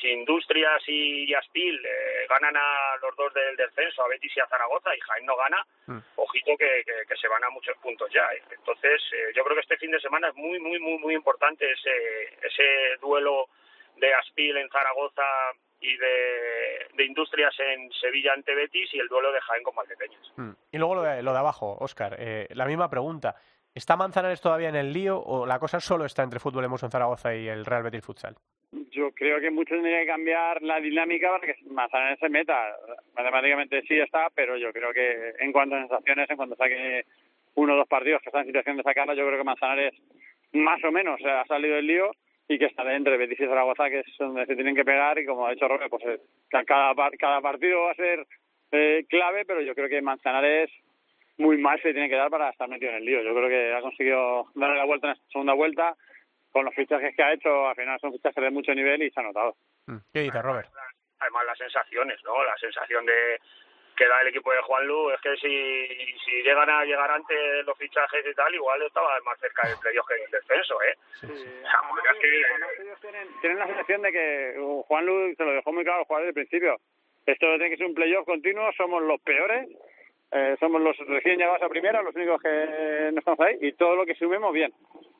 si Industrias y Aspil eh, ganan a los dos del descenso, a Betis y a Zaragoza, y Jaén no gana, mm. ojito que, que, se van a muchos puntos ya. Entonces, eh, yo creo que este fin de semana es muy, muy, muy, muy importante ese, ese duelo de Aspil en Zaragoza y de, de, Industrias en Sevilla ante Betis y el duelo de Jaén con Valdepeñas. Mm. Y luego lo de, lo de abajo, Óscar, eh, la misma pregunta. ¿Está Manzanares todavía en el lío o la cosa solo está entre Fútbol en Zaragoza y el Real Betis Futsal? Yo creo que mucho tendría que cambiar la dinámica para que Manzanares se meta. Matemáticamente sí está, pero yo creo que en cuanto a sensaciones, en cuanto saque uno o dos partidos que están en situación de sacarla, yo creo que Manzanares más o menos ha salido del lío y que está entre Betis y Zaragoza, que es donde se tienen que pegar y como ha dicho Robert, pues eh, cada, cada partido va a ser eh, clave, pero yo creo que Manzanares muy mal se tiene que dar para estar metido en el lío. Yo creo que ha conseguido darle la vuelta en esta segunda vuelta. Con los fichajes que ha hecho, al final son fichajes de mucho nivel y se ha notado. Mm. ¿Qué dice Robert? Además, las sensaciones, ¿no? La sensación de que da el equipo de Juan Lu es que si, si llegan a llegar antes los fichajes y tal, igual estaba más cerca del playoff que del descenso, ¿eh? Sí, tienen, tienen la sensación de que Juan Lu se lo dejó muy claro a los jugadores del principio. Esto tiene que ser un playoff continuo, somos los peores eh, somos los recién llegados a primera, los únicos que no estamos ahí, y todo lo que sumemos bien.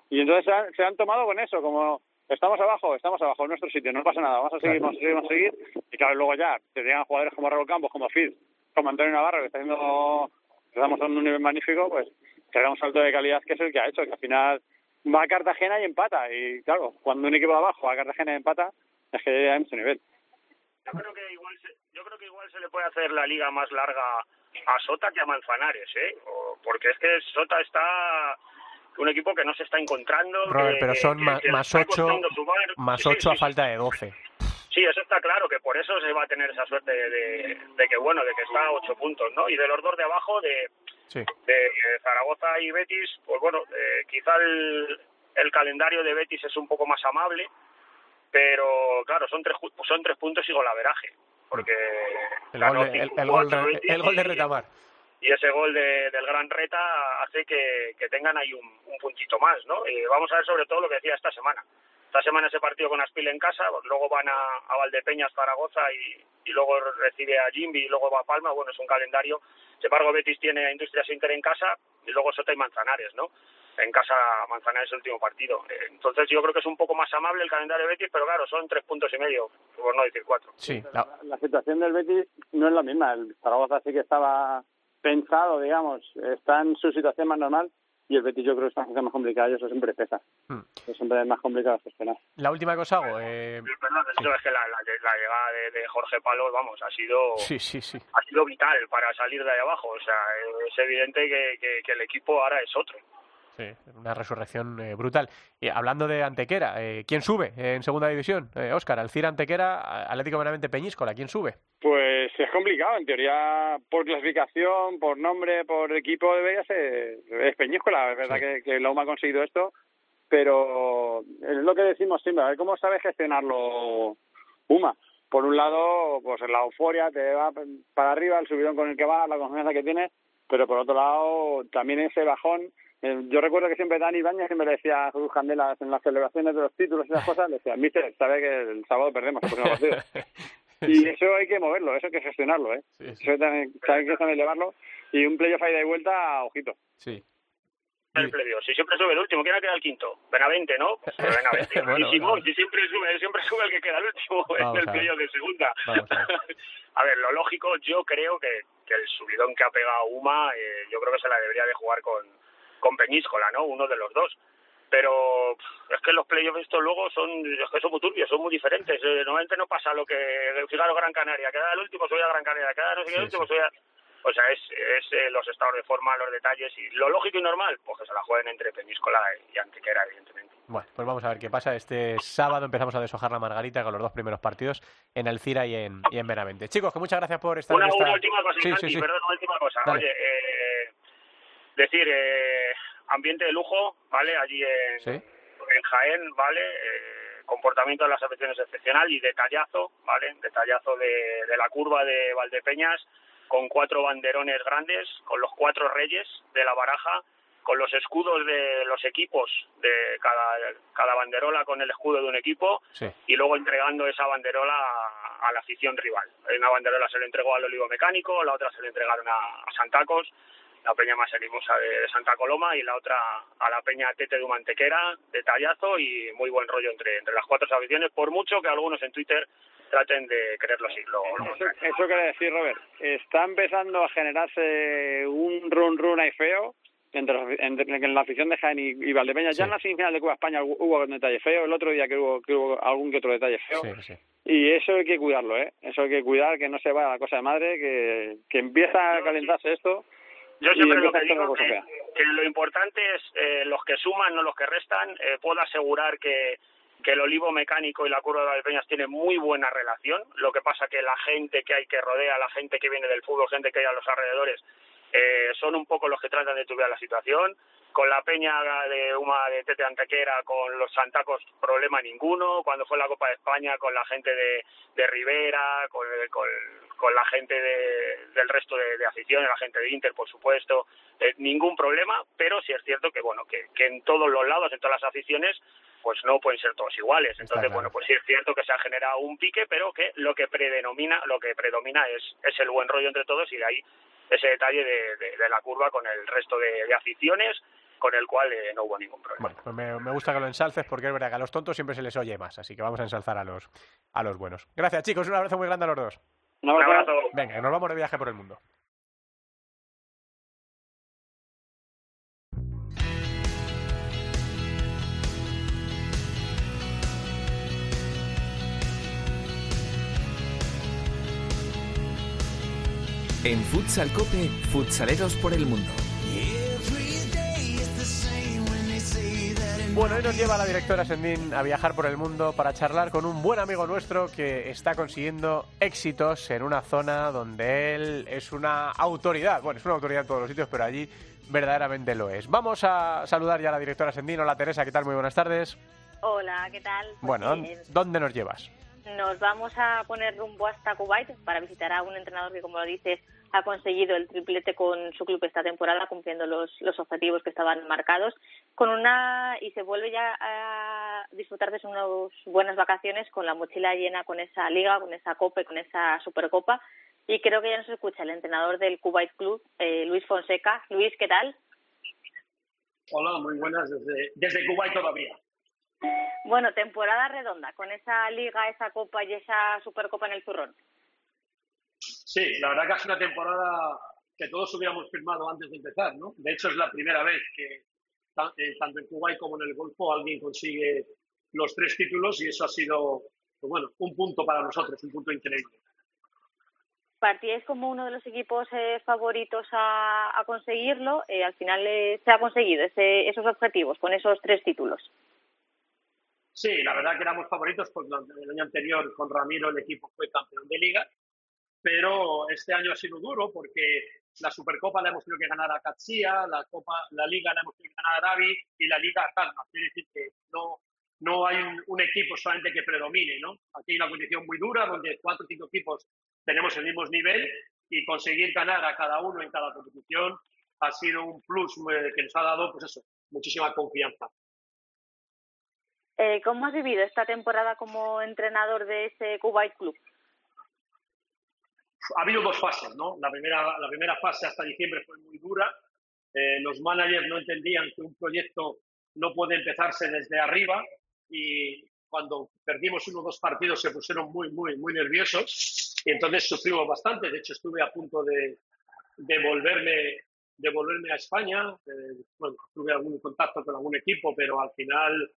Y entonces se han, tomado con eso, como estamos abajo, estamos abajo en nuestro sitio, no pasa nada, vamos a seguir, vamos a seguir, vamos a seguir. Y claro, luego ya te llegan jugadores como Raúl Campos, como Fid, como Antonio Navarro, que está haciendo, estamos a un nivel magnífico, pues que haga un salto de calidad que es el que ha hecho, que al final va a Cartagena y empata. Y claro, cuando un equipo de abajo va a Cartagena y empata, es que ya hay mucho nivel. Yo creo que igual se, yo creo que igual se le puede hacer la liga más larga a Sota que a Manzanares, ¿eh? porque es que Sota está un equipo que no se está encontrando. pero son más, ocho, más ocho a falta de doce. Sí, eso está claro, que por eso se va a tener esa suerte de, de, que, bueno, de que está a ocho puntos, ¿no? Y de los dos de abajo, de, de Zaragoza y Betis, pues bueno, eh, quizá el, el calendario de Betis es un poco más amable, pero claro, son tres, son tres puntos y golaveraje porque el, gol, de, el, gol, de Retamar. Y ese gol de, del Gran Reta hace que, que tengan ahí un, un, puntito más, ¿no? Y vamos a ver sobre todo lo que decía esta semana. Esta semana ese partido con Aspil en casa, luego van a, a Valdepeñas, Zaragoza y, y luego recibe a Jimby y luego va a Palma. Bueno, es un calendario. Sin embargo, Betis tiene a Industrias Inter en casa y luego Sota y Manzanares, ¿no? en casa Manzanares es el último partido. Entonces yo creo que es un poco más amable el calendario de Betis, pero claro, son tres puntos y medio, por no decir cuatro. Sí, la, situación del Betis no es la misma. El Zaragoza sí que estaba pensado, digamos, está en su situación más normal y el Betis yo creo que está más complicado y eso siempre pesa. Hmm. Es siempre más complicado gestionar. La última cosa hago. Eh... es que la, llegada de, Jorge Palos, vamos, ha sido sí, sí, sí. ha sido vital para salir de ahí abajo. O sea, es evidente que, que el equipo ahora es otro una resurrección eh, brutal. Y hablando de Antequera, eh, ¿quién sube en segunda división? Eh, Óscar, Alcira Antequera, Atlético Benavente Peñíscola, ¿quién sube? Pues es complicado, en teoría, por clasificación, por nombre, por equipo, debería ser es Peñíscola. Es verdad que, que la UMA ha conseguido esto, pero es lo que decimos siempre, a ver cómo sabe gestionarlo UMA. Por un lado, pues la euforia te va para arriba, el subidón con el que va, la confianza que tienes, pero por otro lado, también ese bajón Eh, yo recuerdo que siempre Dani Baña siempre le decía a Jesús Candela en las celebraciones de los títulos y esas cosas, le decía, mister, sabe que el sábado perdemos el próximo partido. [laughs] Y eso hay que moverlo, eso hay que gestionarlo, ¿eh? Eso también, hay que también elevarlo. Y un playoff ahí de vuelta, ojito. Sí. El playoff. Si siempre sube el último, ¿quién ha quedado el quinto? Benavente, ¿no? Pues Benavente. [laughs] Bueno, y Simón, vamos. si siempre sube, siempre sube el que queda el último en [laughs] el playoff de segunda. A ver. [laughs] A ver, lo lógico, yo creo que, que el subidón que ha pegado Uma, eh, yo creo que se la debería de jugar con, con Peñíscola, ¿no? Uno de los dos. Pero es que los playoffs estos luego son, es que son muy turbios, son muy diferentes. Eh, normalmente no pasa lo que, fijaros, Gran Canaria, queda el último, soy a Gran Canaria, queda no sé qué, el Sí, último, sí. soy a... O sea, es, es eh, los estados de forma, los detalles y lo lógico y normal, pues que se la jueguen entre Peñíscola y Antequera, evidentemente. Bueno, pues vamos a ver qué pasa. Este sábado empezamos a deshojar la margarita con los dos primeros partidos en Alcira y en, y en Benavente. Chicos, que muchas gracias por estar Una, en esta... una última cosa, Sí, Santi, perdón, una última cosa. Dale. Oye, eh, decir, eh, ambiente de lujo, ¿vale? Allí en, Sí. en Jaén, ¿vale? Eh, comportamiento de las aficiones excepcional y detallazo, ¿vale? Detallazo de, de la curva de Valdepeñas con cuatro banderones grandes, con los cuatro reyes de la baraja, con los escudos de los equipos de cada, cada banderola con el escudo de un equipo Sí. y luego entregando esa banderola a, a la afición rival. Una banderola se le entregó al Olivo Mecánico, la otra se le entregaron a, a Santacos, la peña más hermosa de, de Santa Coloma y la otra a la peña Tete de Mantequera, detallazo y muy buen rollo entre, entre las cuatro aficiones, por mucho que algunos en Twitter traten de creerlo así. Lo, lo Eso, eso quiere decir, Robert, está empezando a generarse un run run ahí feo entre, entre- en la afición de Jaén y, y Valdepeñas. Ya en la semifinal de Cuba España hubo, hubo un detalle feo, el otro día que hubo, que hubo algún que otro detalle feo. Sí, sí. Y eso hay que cuidarlo, ¿eh? Eso hay que cuidar, que no se vaya la cosa de madre, que, que empieza a calentarse esto. Yo siempre lo que digo que, lo importante es eh, los que suman, no los que restan. Eh, puedo asegurar que, que el olivo mecánico y la curva de Valdepeñas tienen muy buena relación. Lo que pasa que la gente que hay que rodea, la gente que viene del fútbol, gente que hay a los alrededores, eh, son un poco los que tratan de tubear la situación. Con la peña de Uma de Tete Antequera, con los Santacos, problema ninguno. Cuando fue la Copa de España, con la gente de, de Rivera, con, con, con la gente de- del resto de, de aficiones, la gente de Inter, por supuesto, eh, ningún problema, pero sí es cierto que, bueno, que, que en todos los lados, en todas las aficiones, pues no pueden ser todos iguales. Entonces, claro. bueno, pues sí es cierto que se ha generado un pique, pero que lo que predomina, lo que predomina es, es el buen rollo entre todos y de ahí ese detalle de, de- de la curva con el resto de, de aficiones, con el cual eh, no hubo ningún problema. Bueno, pues me, me gusta que lo ensalces porque es verdad que a los tontos siempre se les oye más, así que vamos a ensalzar a los, a los buenos. Gracias, chicos, un abrazo muy grande a los dos. Un Un abrazo. Venga, nos vamos de viaje por el mundo. En Futsal Cope, futsaleros por el mundo. Bueno, hoy nos lleva la directora Sendín a viajar por el mundo para charlar con un buen amigo nuestro que está consiguiendo éxitos en una zona donde él es una autoridad. Bueno, es una autoridad en todos los sitios, pero allí verdaderamente lo es. Vamos a saludar ya a la directora Sendín. Hola Teresa, ¿qué tal? Muy buenas tardes. Hola, ¿qué tal? Pues Bueno, bien. ¿dónde nos llevas? nos vamos a poner rumbo hasta Kuwait para visitar a un entrenador que, como lo dices, ha conseguido el triplete con su club esta temporada, cumpliendo los, los objetivos que estaban marcados, con una y se vuelve ya a disfrutar de unas buenas vacaciones con la mochila llena con esa liga, con esa copa y con esa supercopa. Y creo que ya nos escucha el entrenador del Kuwait Club, eh, Luis Fonseca. Luis, ¿qué tal? Hola, muy buenas desde, desde Kuwait todavía. Bueno, temporada redonda, con esa liga, esa copa y esa supercopa en el zurrón. Sí, la verdad que ha sido una temporada que todos hubiéramos firmado antes de empezar, ¿no? De hecho, es la primera vez que eh, tanto en Kuwait como en el Golfo alguien consigue los tres títulos y eso ha sido, pues bueno, un punto para nosotros, un punto increíble. Partíais como uno de los equipos eh, favoritos a, a conseguirlo. eh, al final eh, se ha conseguido ese- esos objetivos con esos tres títulos. Sí, la verdad que éramos favoritos porque el año anterior con Ramiro el equipo fue campeón de liga, pero este año ha sido duro porque la Supercopa la hemos tenido que ganar a Katsia, la Copa, la Liga la hemos tenido que ganar a Davi y la Liga a Kalmar. Quiere decir que no, no hay un, un equipo solamente que predomine, ¿no? Aquí hay una condición muy dura donde cuatro o cinco equipos tenemos el mismo nivel y conseguir ganar a cada uno en cada competición ha sido un plus eh, que nos ha dado, pues eso, muchísima confianza. Eh, ¿Cómo has vivido esta temporada como entrenador de ese Kuwait Club? Ha habido dos fases, ¿no? La primera, la primera fase hasta diciembre fue muy dura. Eh, los managers no entendían que un proyecto no puede empezarse desde arriba y cuando perdimos uno o dos partidos se pusieron muy, muy, muy nerviosos y entonces sufrimos bastante. De hecho, estuve a punto de, de volverme de volverme a España. Eh, bueno, tuve algún contacto con algún equipo, pero al final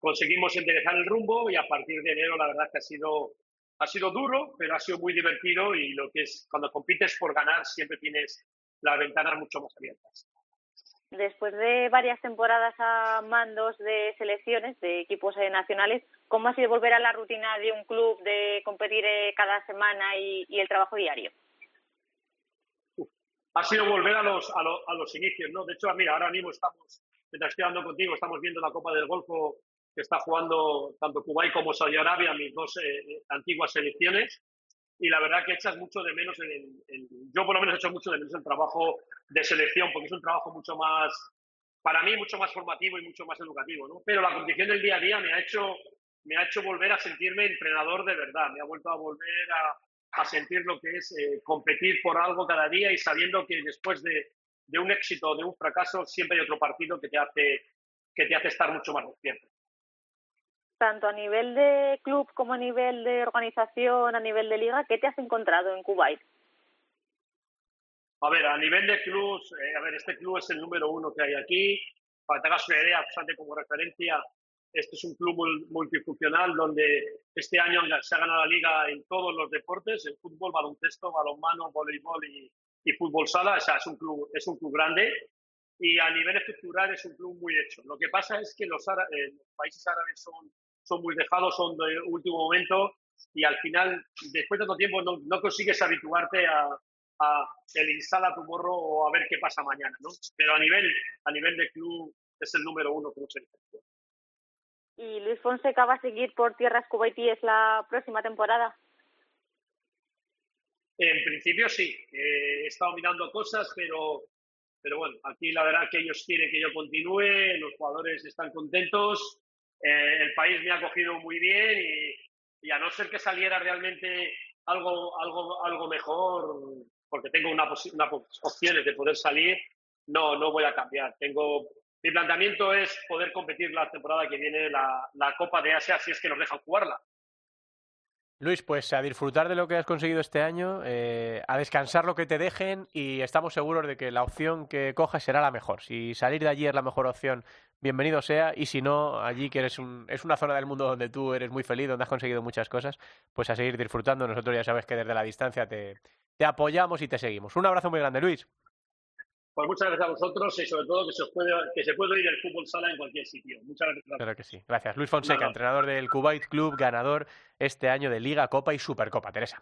conseguimos enderezar el rumbo y a partir de enero la verdad que ha sido ha sido duro, pero ha sido muy divertido y lo que es cuando compites por ganar siempre tienes las ventanas mucho más abiertas. Después de varias temporadas a mandos de selecciones, de equipos eh, nacionales, ¿cómo ha sido volver a la rutina de un club, de competir eh, cada semana y, y el trabajo diario? ha sido volver a los, a, los inicios, ¿no? De hecho, mira, ahora mismo estamos, mientras estoy hablando contigo, estamos viendo la Copa del Golfo que está jugando tanto Kuwait como Saudi Arabia, mis dos eh, antiguas selecciones, y la verdad que echas mucho de menos, en, yo por lo menos he hecho mucho de menos el trabajo de selección, porque es un trabajo mucho más, para mí, mucho más formativo y mucho más educativo, ¿no? Pero la competición del día a día me ha hecho, me ha hecho volver a sentirme entrenador de verdad, me ha vuelto a volver a, a sentir lo que es eh, competir por algo cada día y sabiendo que después de, de un éxito o de un fracaso siempre hay otro partido que te hace, que te hace estar mucho más despierto. Tanto a nivel de club como a nivel de organización, a nivel de liga, ¿qué te has encontrado en Kuwait? A ver, a nivel de club, eh, a ver, este club es el número uno que hay aquí. Para que te hagas una idea, como referencia, este es un club multifuncional donde este año se ha ganado la liga en todos los deportes, en fútbol, baloncesto, balonmano, voleibol y, fútbol sala. O sea, es un, club, es un club grande y a nivel estructural es un club muy hecho. Lo que pasa es que los, eh, países árabes son, son muy dejados, son de último momento y al final, después de tanto tiempo, no, no consigues habituarte a, a el instala tu morro o a ver qué pasa mañana, ¿no? Pero a nivel, a nivel de club es el número uno diferencia. ¿Y Luis Fonseca va a seguir por tierras cubaitíes la próxima temporada? En principio sí. he estado mirando cosas, pero, pero bueno, aquí la verdad que ellos quieren que yo continúe, los jugadores están contentos, eh, el país me ha cogido muy bien y, a no ser que saliera realmente algo, algo, algo mejor, porque tengo una, una opciones de poder salir, no, no voy a cambiar. Tengo mi planteamiento es poder competir la temporada que viene la, la Copa de Asia si es que nos dejan jugarla. Luis, pues a disfrutar de lo que has conseguido este año, eh, a descansar lo que te dejen y estamos seguros de que la opción que cojas será la mejor. Si salir de allí es la mejor opción, bienvenido sea. Y si no, allí que eres un, es una zona del mundo donde tú eres muy feliz, donde has conseguido muchas cosas, pues a seguir disfrutando. Nosotros ya sabes que desde la distancia te, te apoyamos y te seguimos. Un abrazo muy grande, Luis. Pues muchas gracias a vosotros y sobre todo que se, puede, que se puede oír el fútbol sala en cualquier sitio. Muchas gracias. Claro que sí. Gracias. Luis Fonseca, entrenador del Kuwait Club, ganador este año de Liga, Copa y Supercopa. Teresa.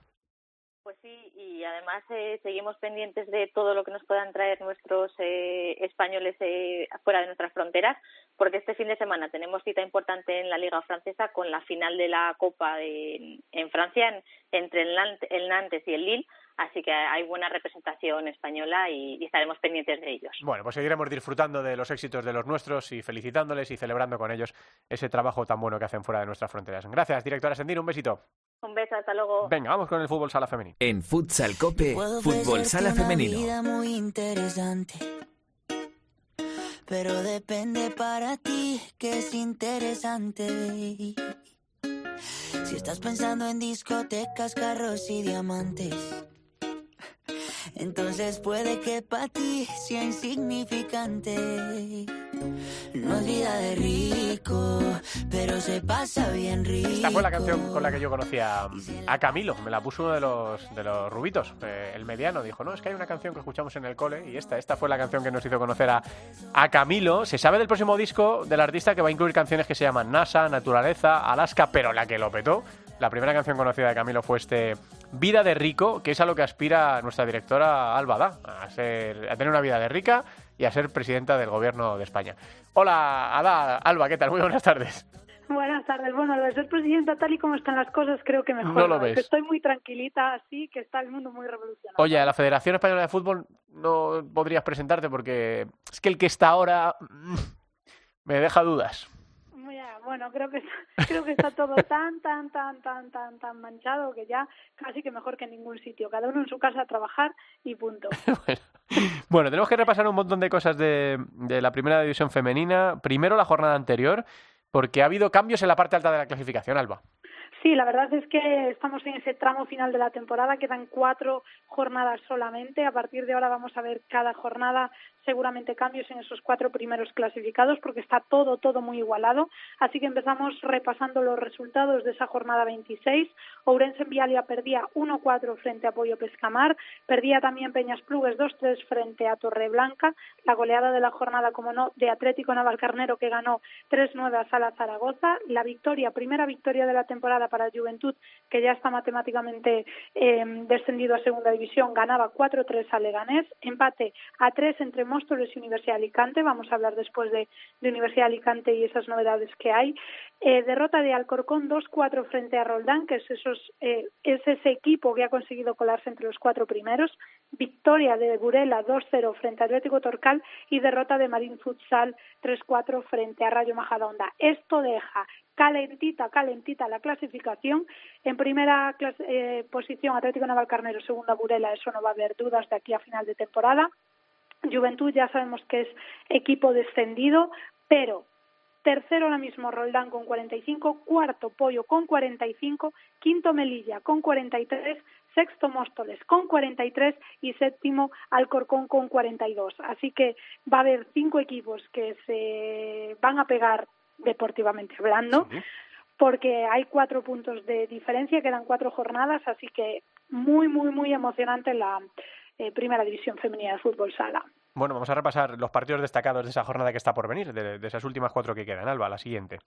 Y además eh, seguimos pendientes de todo lo que nos puedan traer nuestros eh, españoles eh, fuera de nuestras fronteras, porque este fin de semana tenemos cita importante en la Liga Francesa con la final de la Copa en Francia entre el Nantes y el Lille Así que hay buena representación española y, estaremos pendientes de ellos. Bueno, pues seguiremos disfrutando de los éxitos de los nuestros y felicitándoles y celebrando con ellos ese trabajo tan bueno que hacen fuera de nuestras fronteras. Gracias, directora Sendir, un besito. Un beso, hasta luego. Venga, vamos con el fútbol sala femenino. En Futsal Cope, fútbol sala femenino. Vida muy interesante. Pero depende para ti que es interesante. Si estás pensando en discotecas, carros y diamantes entonces puede que para ti sea insignificante. No es vida de rico, pero se pasa bien rico. Esta fue la canción con la que yo conocía a Camilo. Me la puso uno de los, de los rubitos, eh, el mediano. Dijo, no, es que hay una canción que escuchamos en el cole y esta, esta fue la canción que nos hizo conocer a, a Camilo. Se sabe del próximo disco del artista que va a incluir canciones que se llaman NASA, Naturaleza, Alaska, pero la que lo petó la primera canción conocida de Camilo fue este Vida de Rico, que es a lo que aspira nuestra directora Alba a, ser, a tener una vida de rica y a ser presidenta del gobierno de España. Hola, Ada, Alba, ¿qué tal? Muy buenas tardes. Buenas tardes. Bueno, de ser presidenta tal y como están las cosas, creo que mejor. No lo ves. Estoy muy tranquilita así, que está el mundo muy revolucionado. Oye, a la Federación Española de Fútbol no podrías presentarte porque es que el que está ahora mm, me deja dudas. Ya, bueno, creo que está, [laughs] creo que está todo tan, tan, tan, tan, tan, tan manchado que ya casi que mejor que en ningún sitio. Cada uno en su casa a trabajar y punto. [laughs] bueno, bueno, tenemos que repasar un montón de cosas de, la primera división femenina. Primero la jornada anterior, porque ha habido cambios en la parte alta de la clasificación, Alba. Sí, la verdad es que estamos en ese tramo final de la temporada, quedan cuatro jornadas solamente. A partir de ahora vamos a ver cada jornada seguramente cambios en esos cuatro primeros clasificados porque está todo, todo muy igualado. Así que empezamos repasando los resultados de esa jornada 26. Ourense en Vialia perdía 1-4 frente a Pollo Pescamar, perdía también Peñas Plugues 2-3 frente a Torreblanca, la goleada de la jornada, como no, de Atlético Navalcarnero que ganó 3-9 a Sala Zaragoza, la victoria, primera victoria de la temporada para Juventud, que ya está matemáticamente eh, descendido a segunda división, ganaba 4-3 a Leganés, empate a 3 entre Móstoles y Universidad de Alicante, vamos a hablar después de, de Universidad de Alicante y esas novedades que hay, eh, derrota de Alcorcón 2-4 frente a Roldán, que es, esos, eh, es ese equipo que ha conseguido colarse entre los cuatro primeros, victoria de Burela 2-0 frente a Atlético Torcal y derrota de Marín Futsal 3-4 frente a Rayo Majadahonda. Esto deja calentita, calentita la clasificación. En primera eh, posición Atlético Navalcarnero, segunda Burela, eso no va a haber dudas de aquí a final de temporada. Juventud ya sabemos que es equipo descendido, pero tercero ahora mismo Roldán con 45, cuarto Pollo con 45, quinto Melilla con 43, sexto Móstoles con 43 y séptimo Alcorcón con 42. Así que va a haber cinco equipos que se van a pegar deportivamente hablando. porque hay cuatro puntos de diferencia, quedan cuatro jornadas, así que muy, muy, muy emocionante la eh, primera división femenina de fútbol sala. Bueno, vamos a repasar los partidos destacados de esa jornada que está por venir, de, de esas últimas cuatro que quedan. Alba, la siguiente.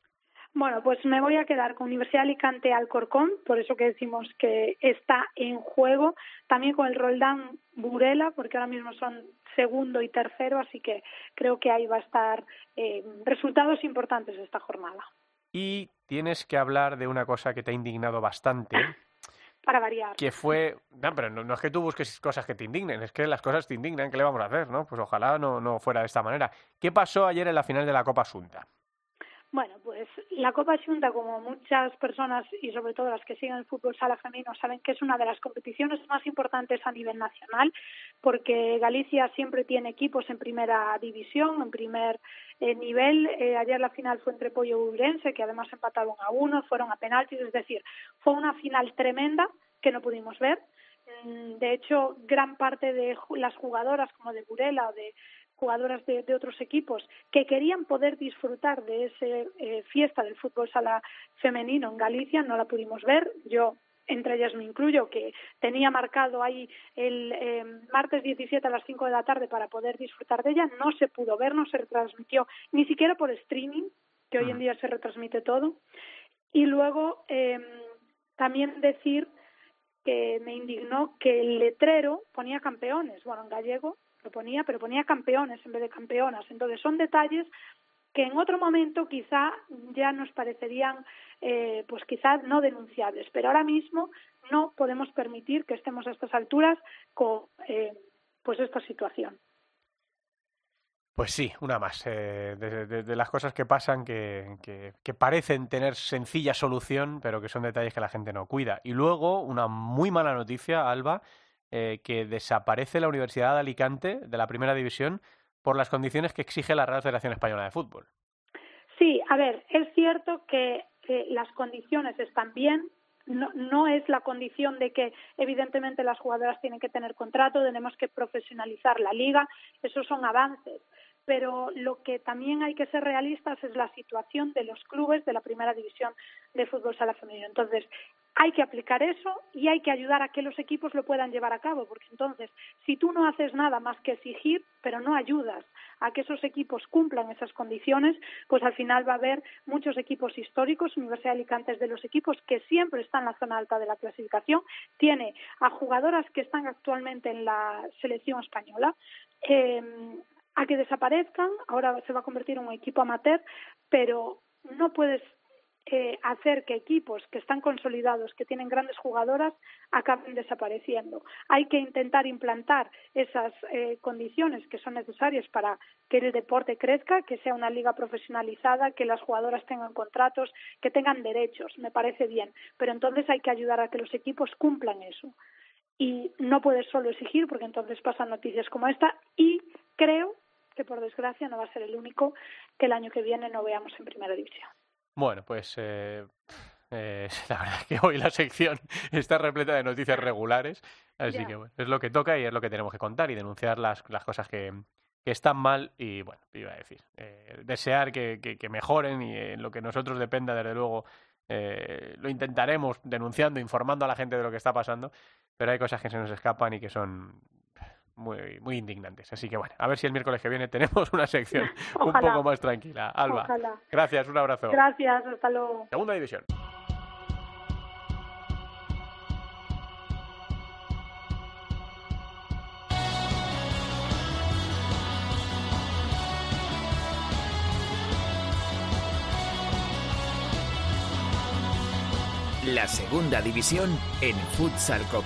Bueno, pues me voy a quedar con Universidad Alicante Alcorcón, por eso que decimos que está en juego. También con el Roldán Burela, porque ahora mismo son segundo y tercero, así que creo que ahí va a estar eh, resultados importantes esta jornada. Y tienes que hablar de una cosa que te ha indignado bastante. Para variar. Que fue. No, pero no, es que tú busques cosas que te indignen, es que las cosas te indignan, ¿qué le vamos a hacer, no? Pues ojalá no, no fuera de esta manera. ¿Qué pasó ayer en la final de la Copa Asunta? Bueno, pues la Copa Xunta, como muchas personas y sobre todo las que siguen el fútbol sala femenino saben que es una de las competiciones más importantes a nivel nacional, porque Galicia siempre tiene equipos en primera división, en primer eh, nivel. Eh, ayer la final fue entre Pollo y Urense, que además empataron a uno, fueron a penaltis, es decir, fue una final tremenda que no pudimos ver. Mm, de hecho, gran parte de las jugadoras como de Burela o de jugadoras de, otros equipos que querían poder disfrutar de esa eh, fiesta del fútbol sala femenino en Galicia, no la pudimos ver. Yo entre ellas me incluyo, que tenía marcado ahí el eh, martes 17 a las 5 de la tarde para poder disfrutar de ella, no se pudo ver, no se retransmitió ni siquiera por streaming, que hoy en día se retransmite todo. Y luego eh, también decir que me indignó que el letrero ponía campeones, bueno, en gallego, lo ponía, pero ponía campeones en vez de campeonas. Entonces son detalles que en otro momento quizá ya nos parecerían eh, pues quizás no denunciables, pero ahora mismo no podemos permitir que estemos a estas alturas con eh, pues esta situación. Pues sí, una más. Eh, de, las cosas que pasan que, que, parecen tener sencilla solución, pero que son detalles que la gente no cuida. Y luego, una muy mala noticia, Alba, eh, que desaparece la Universidad de Alicante de la primera división por las condiciones que exige la Real Federación Española de Fútbol. Sí, a ver, es cierto que, las condiciones están bien, no, no, es la condición de que evidentemente las jugadoras tienen que tener contrato, tenemos que profesionalizar la liga, esos son avances, pero lo que también hay que ser realistas es la situación de los clubes de la primera división de fútbol sala femenino. Entonces, hay que aplicar eso y hay que ayudar a que los equipos lo puedan llevar a cabo, porque entonces, si tú no haces nada más que exigir, pero no ayudas a que esos equipos cumplan esas condiciones, pues al final va a haber muchos equipos históricos, Universidad de Alicante es de los equipos que siempre están en la zona alta de la clasificación, tiene a jugadoras que están actualmente en la selección española, eh, a que desaparezcan, ahora se va a convertir en un equipo amateur, pero no puedes eh, hacer que equipos que están consolidados, que tienen grandes jugadoras, acaben desapareciendo. Hay que intentar implantar esas eh, condiciones que son necesarias para que el deporte crezca, que sea una liga profesionalizada, que las jugadoras tengan contratos, que tengan derechos. Me parece bien. Pero entonces hay que ayudar a que los equipos cumplan eso. Y no puedes solo exigir, porque entonces pasan noticias como esta. Y creo que, por desgracia, no va a ser el único que el año que viene no veamos en primera división. Bueno, pues eh, [laughs] eh, [laughs] la verdad es que hoy la sección [laughs] está repleta de noticias regulares, así que bueno, es lo que toca y es lo que tenemos que contar y denunciar las, las cosas que, que están mal y bueno, iba a decir, eh, desear que, que, mejoren y en lo que nosotros dependa, desde luego, lo intentaremos denunciando, informando a la gente de lo que está pasando, pero hay cosas que se nos escapan y que son muy, muy indignantes. Así que bueno, a ver si el miércoles que viene tenemos [laughs] una sección [laughs] un poco más tranquila. Alba, gracias, un abrazo. Gracias, hasta luego. Segunda división. La segunda división en Futsal Cope.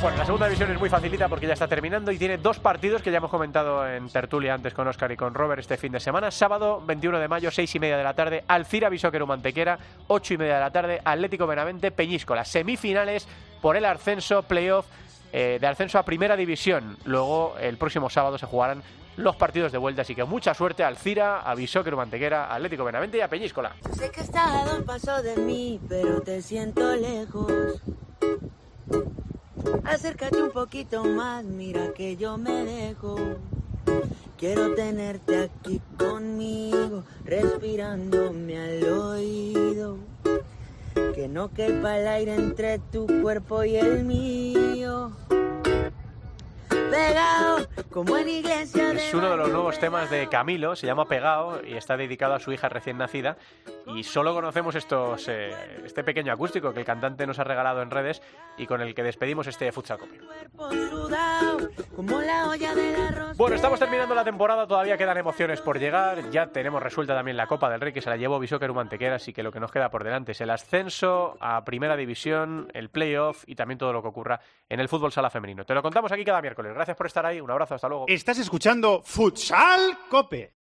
Bueno, la segunda división es muy facilita porque ya está terminando y tiene dos partidos que ya hemos comentado en tertulia antes con Oscar y con Robert este fin de semana. Sábado 21 de mayo, 6 y media de la tarde, Alcira Bisóquero Mantequera, 8 y media de la tarde, Atlético Benavente Peñíscola. Semifinales por el ascenso, playoff eh, de ascenso a primera división. Luego el próximo sábado se jugarán los partidos de vuelta, así que mucha suerte a Alcira, a Bisóquero Mantequera, Atlético Benavente y a Peñíscola. Sé que estás a dos pasos de mí, pero te siento lejos. Acércate un poquito más, mira que yo me dejo. Quiero tenerte aquí conmigo, respirándome al oído. Que no quepa el aire entre tu cuerpo y el mío. Pegado, como en iglesia. Es uno de los nuevos temas de Camilo, se llama Pegado y está dedicado a su hija recién nacida. Y solo conocemos estos, eh, este pequeño acústico que el cantante nos ha regalado en redes y con el que despedimos este Futsal. Bueno, estamos terminando la temporada, todavía quedan emociones por llegar. Ya tenemos resuelta también la Copa del Rey que se la llevó Bisóquer Mantequera, así que lo que nos queda por delante es el ascenso a Primera División, el playoff y también todo lo que ocurra en el fútbol sala femenino. Te lo contamos aquí cada miércoles. Gracias por estar ahí. Un abrazo. Hasta luego. Estás escuchando Futsal Cope.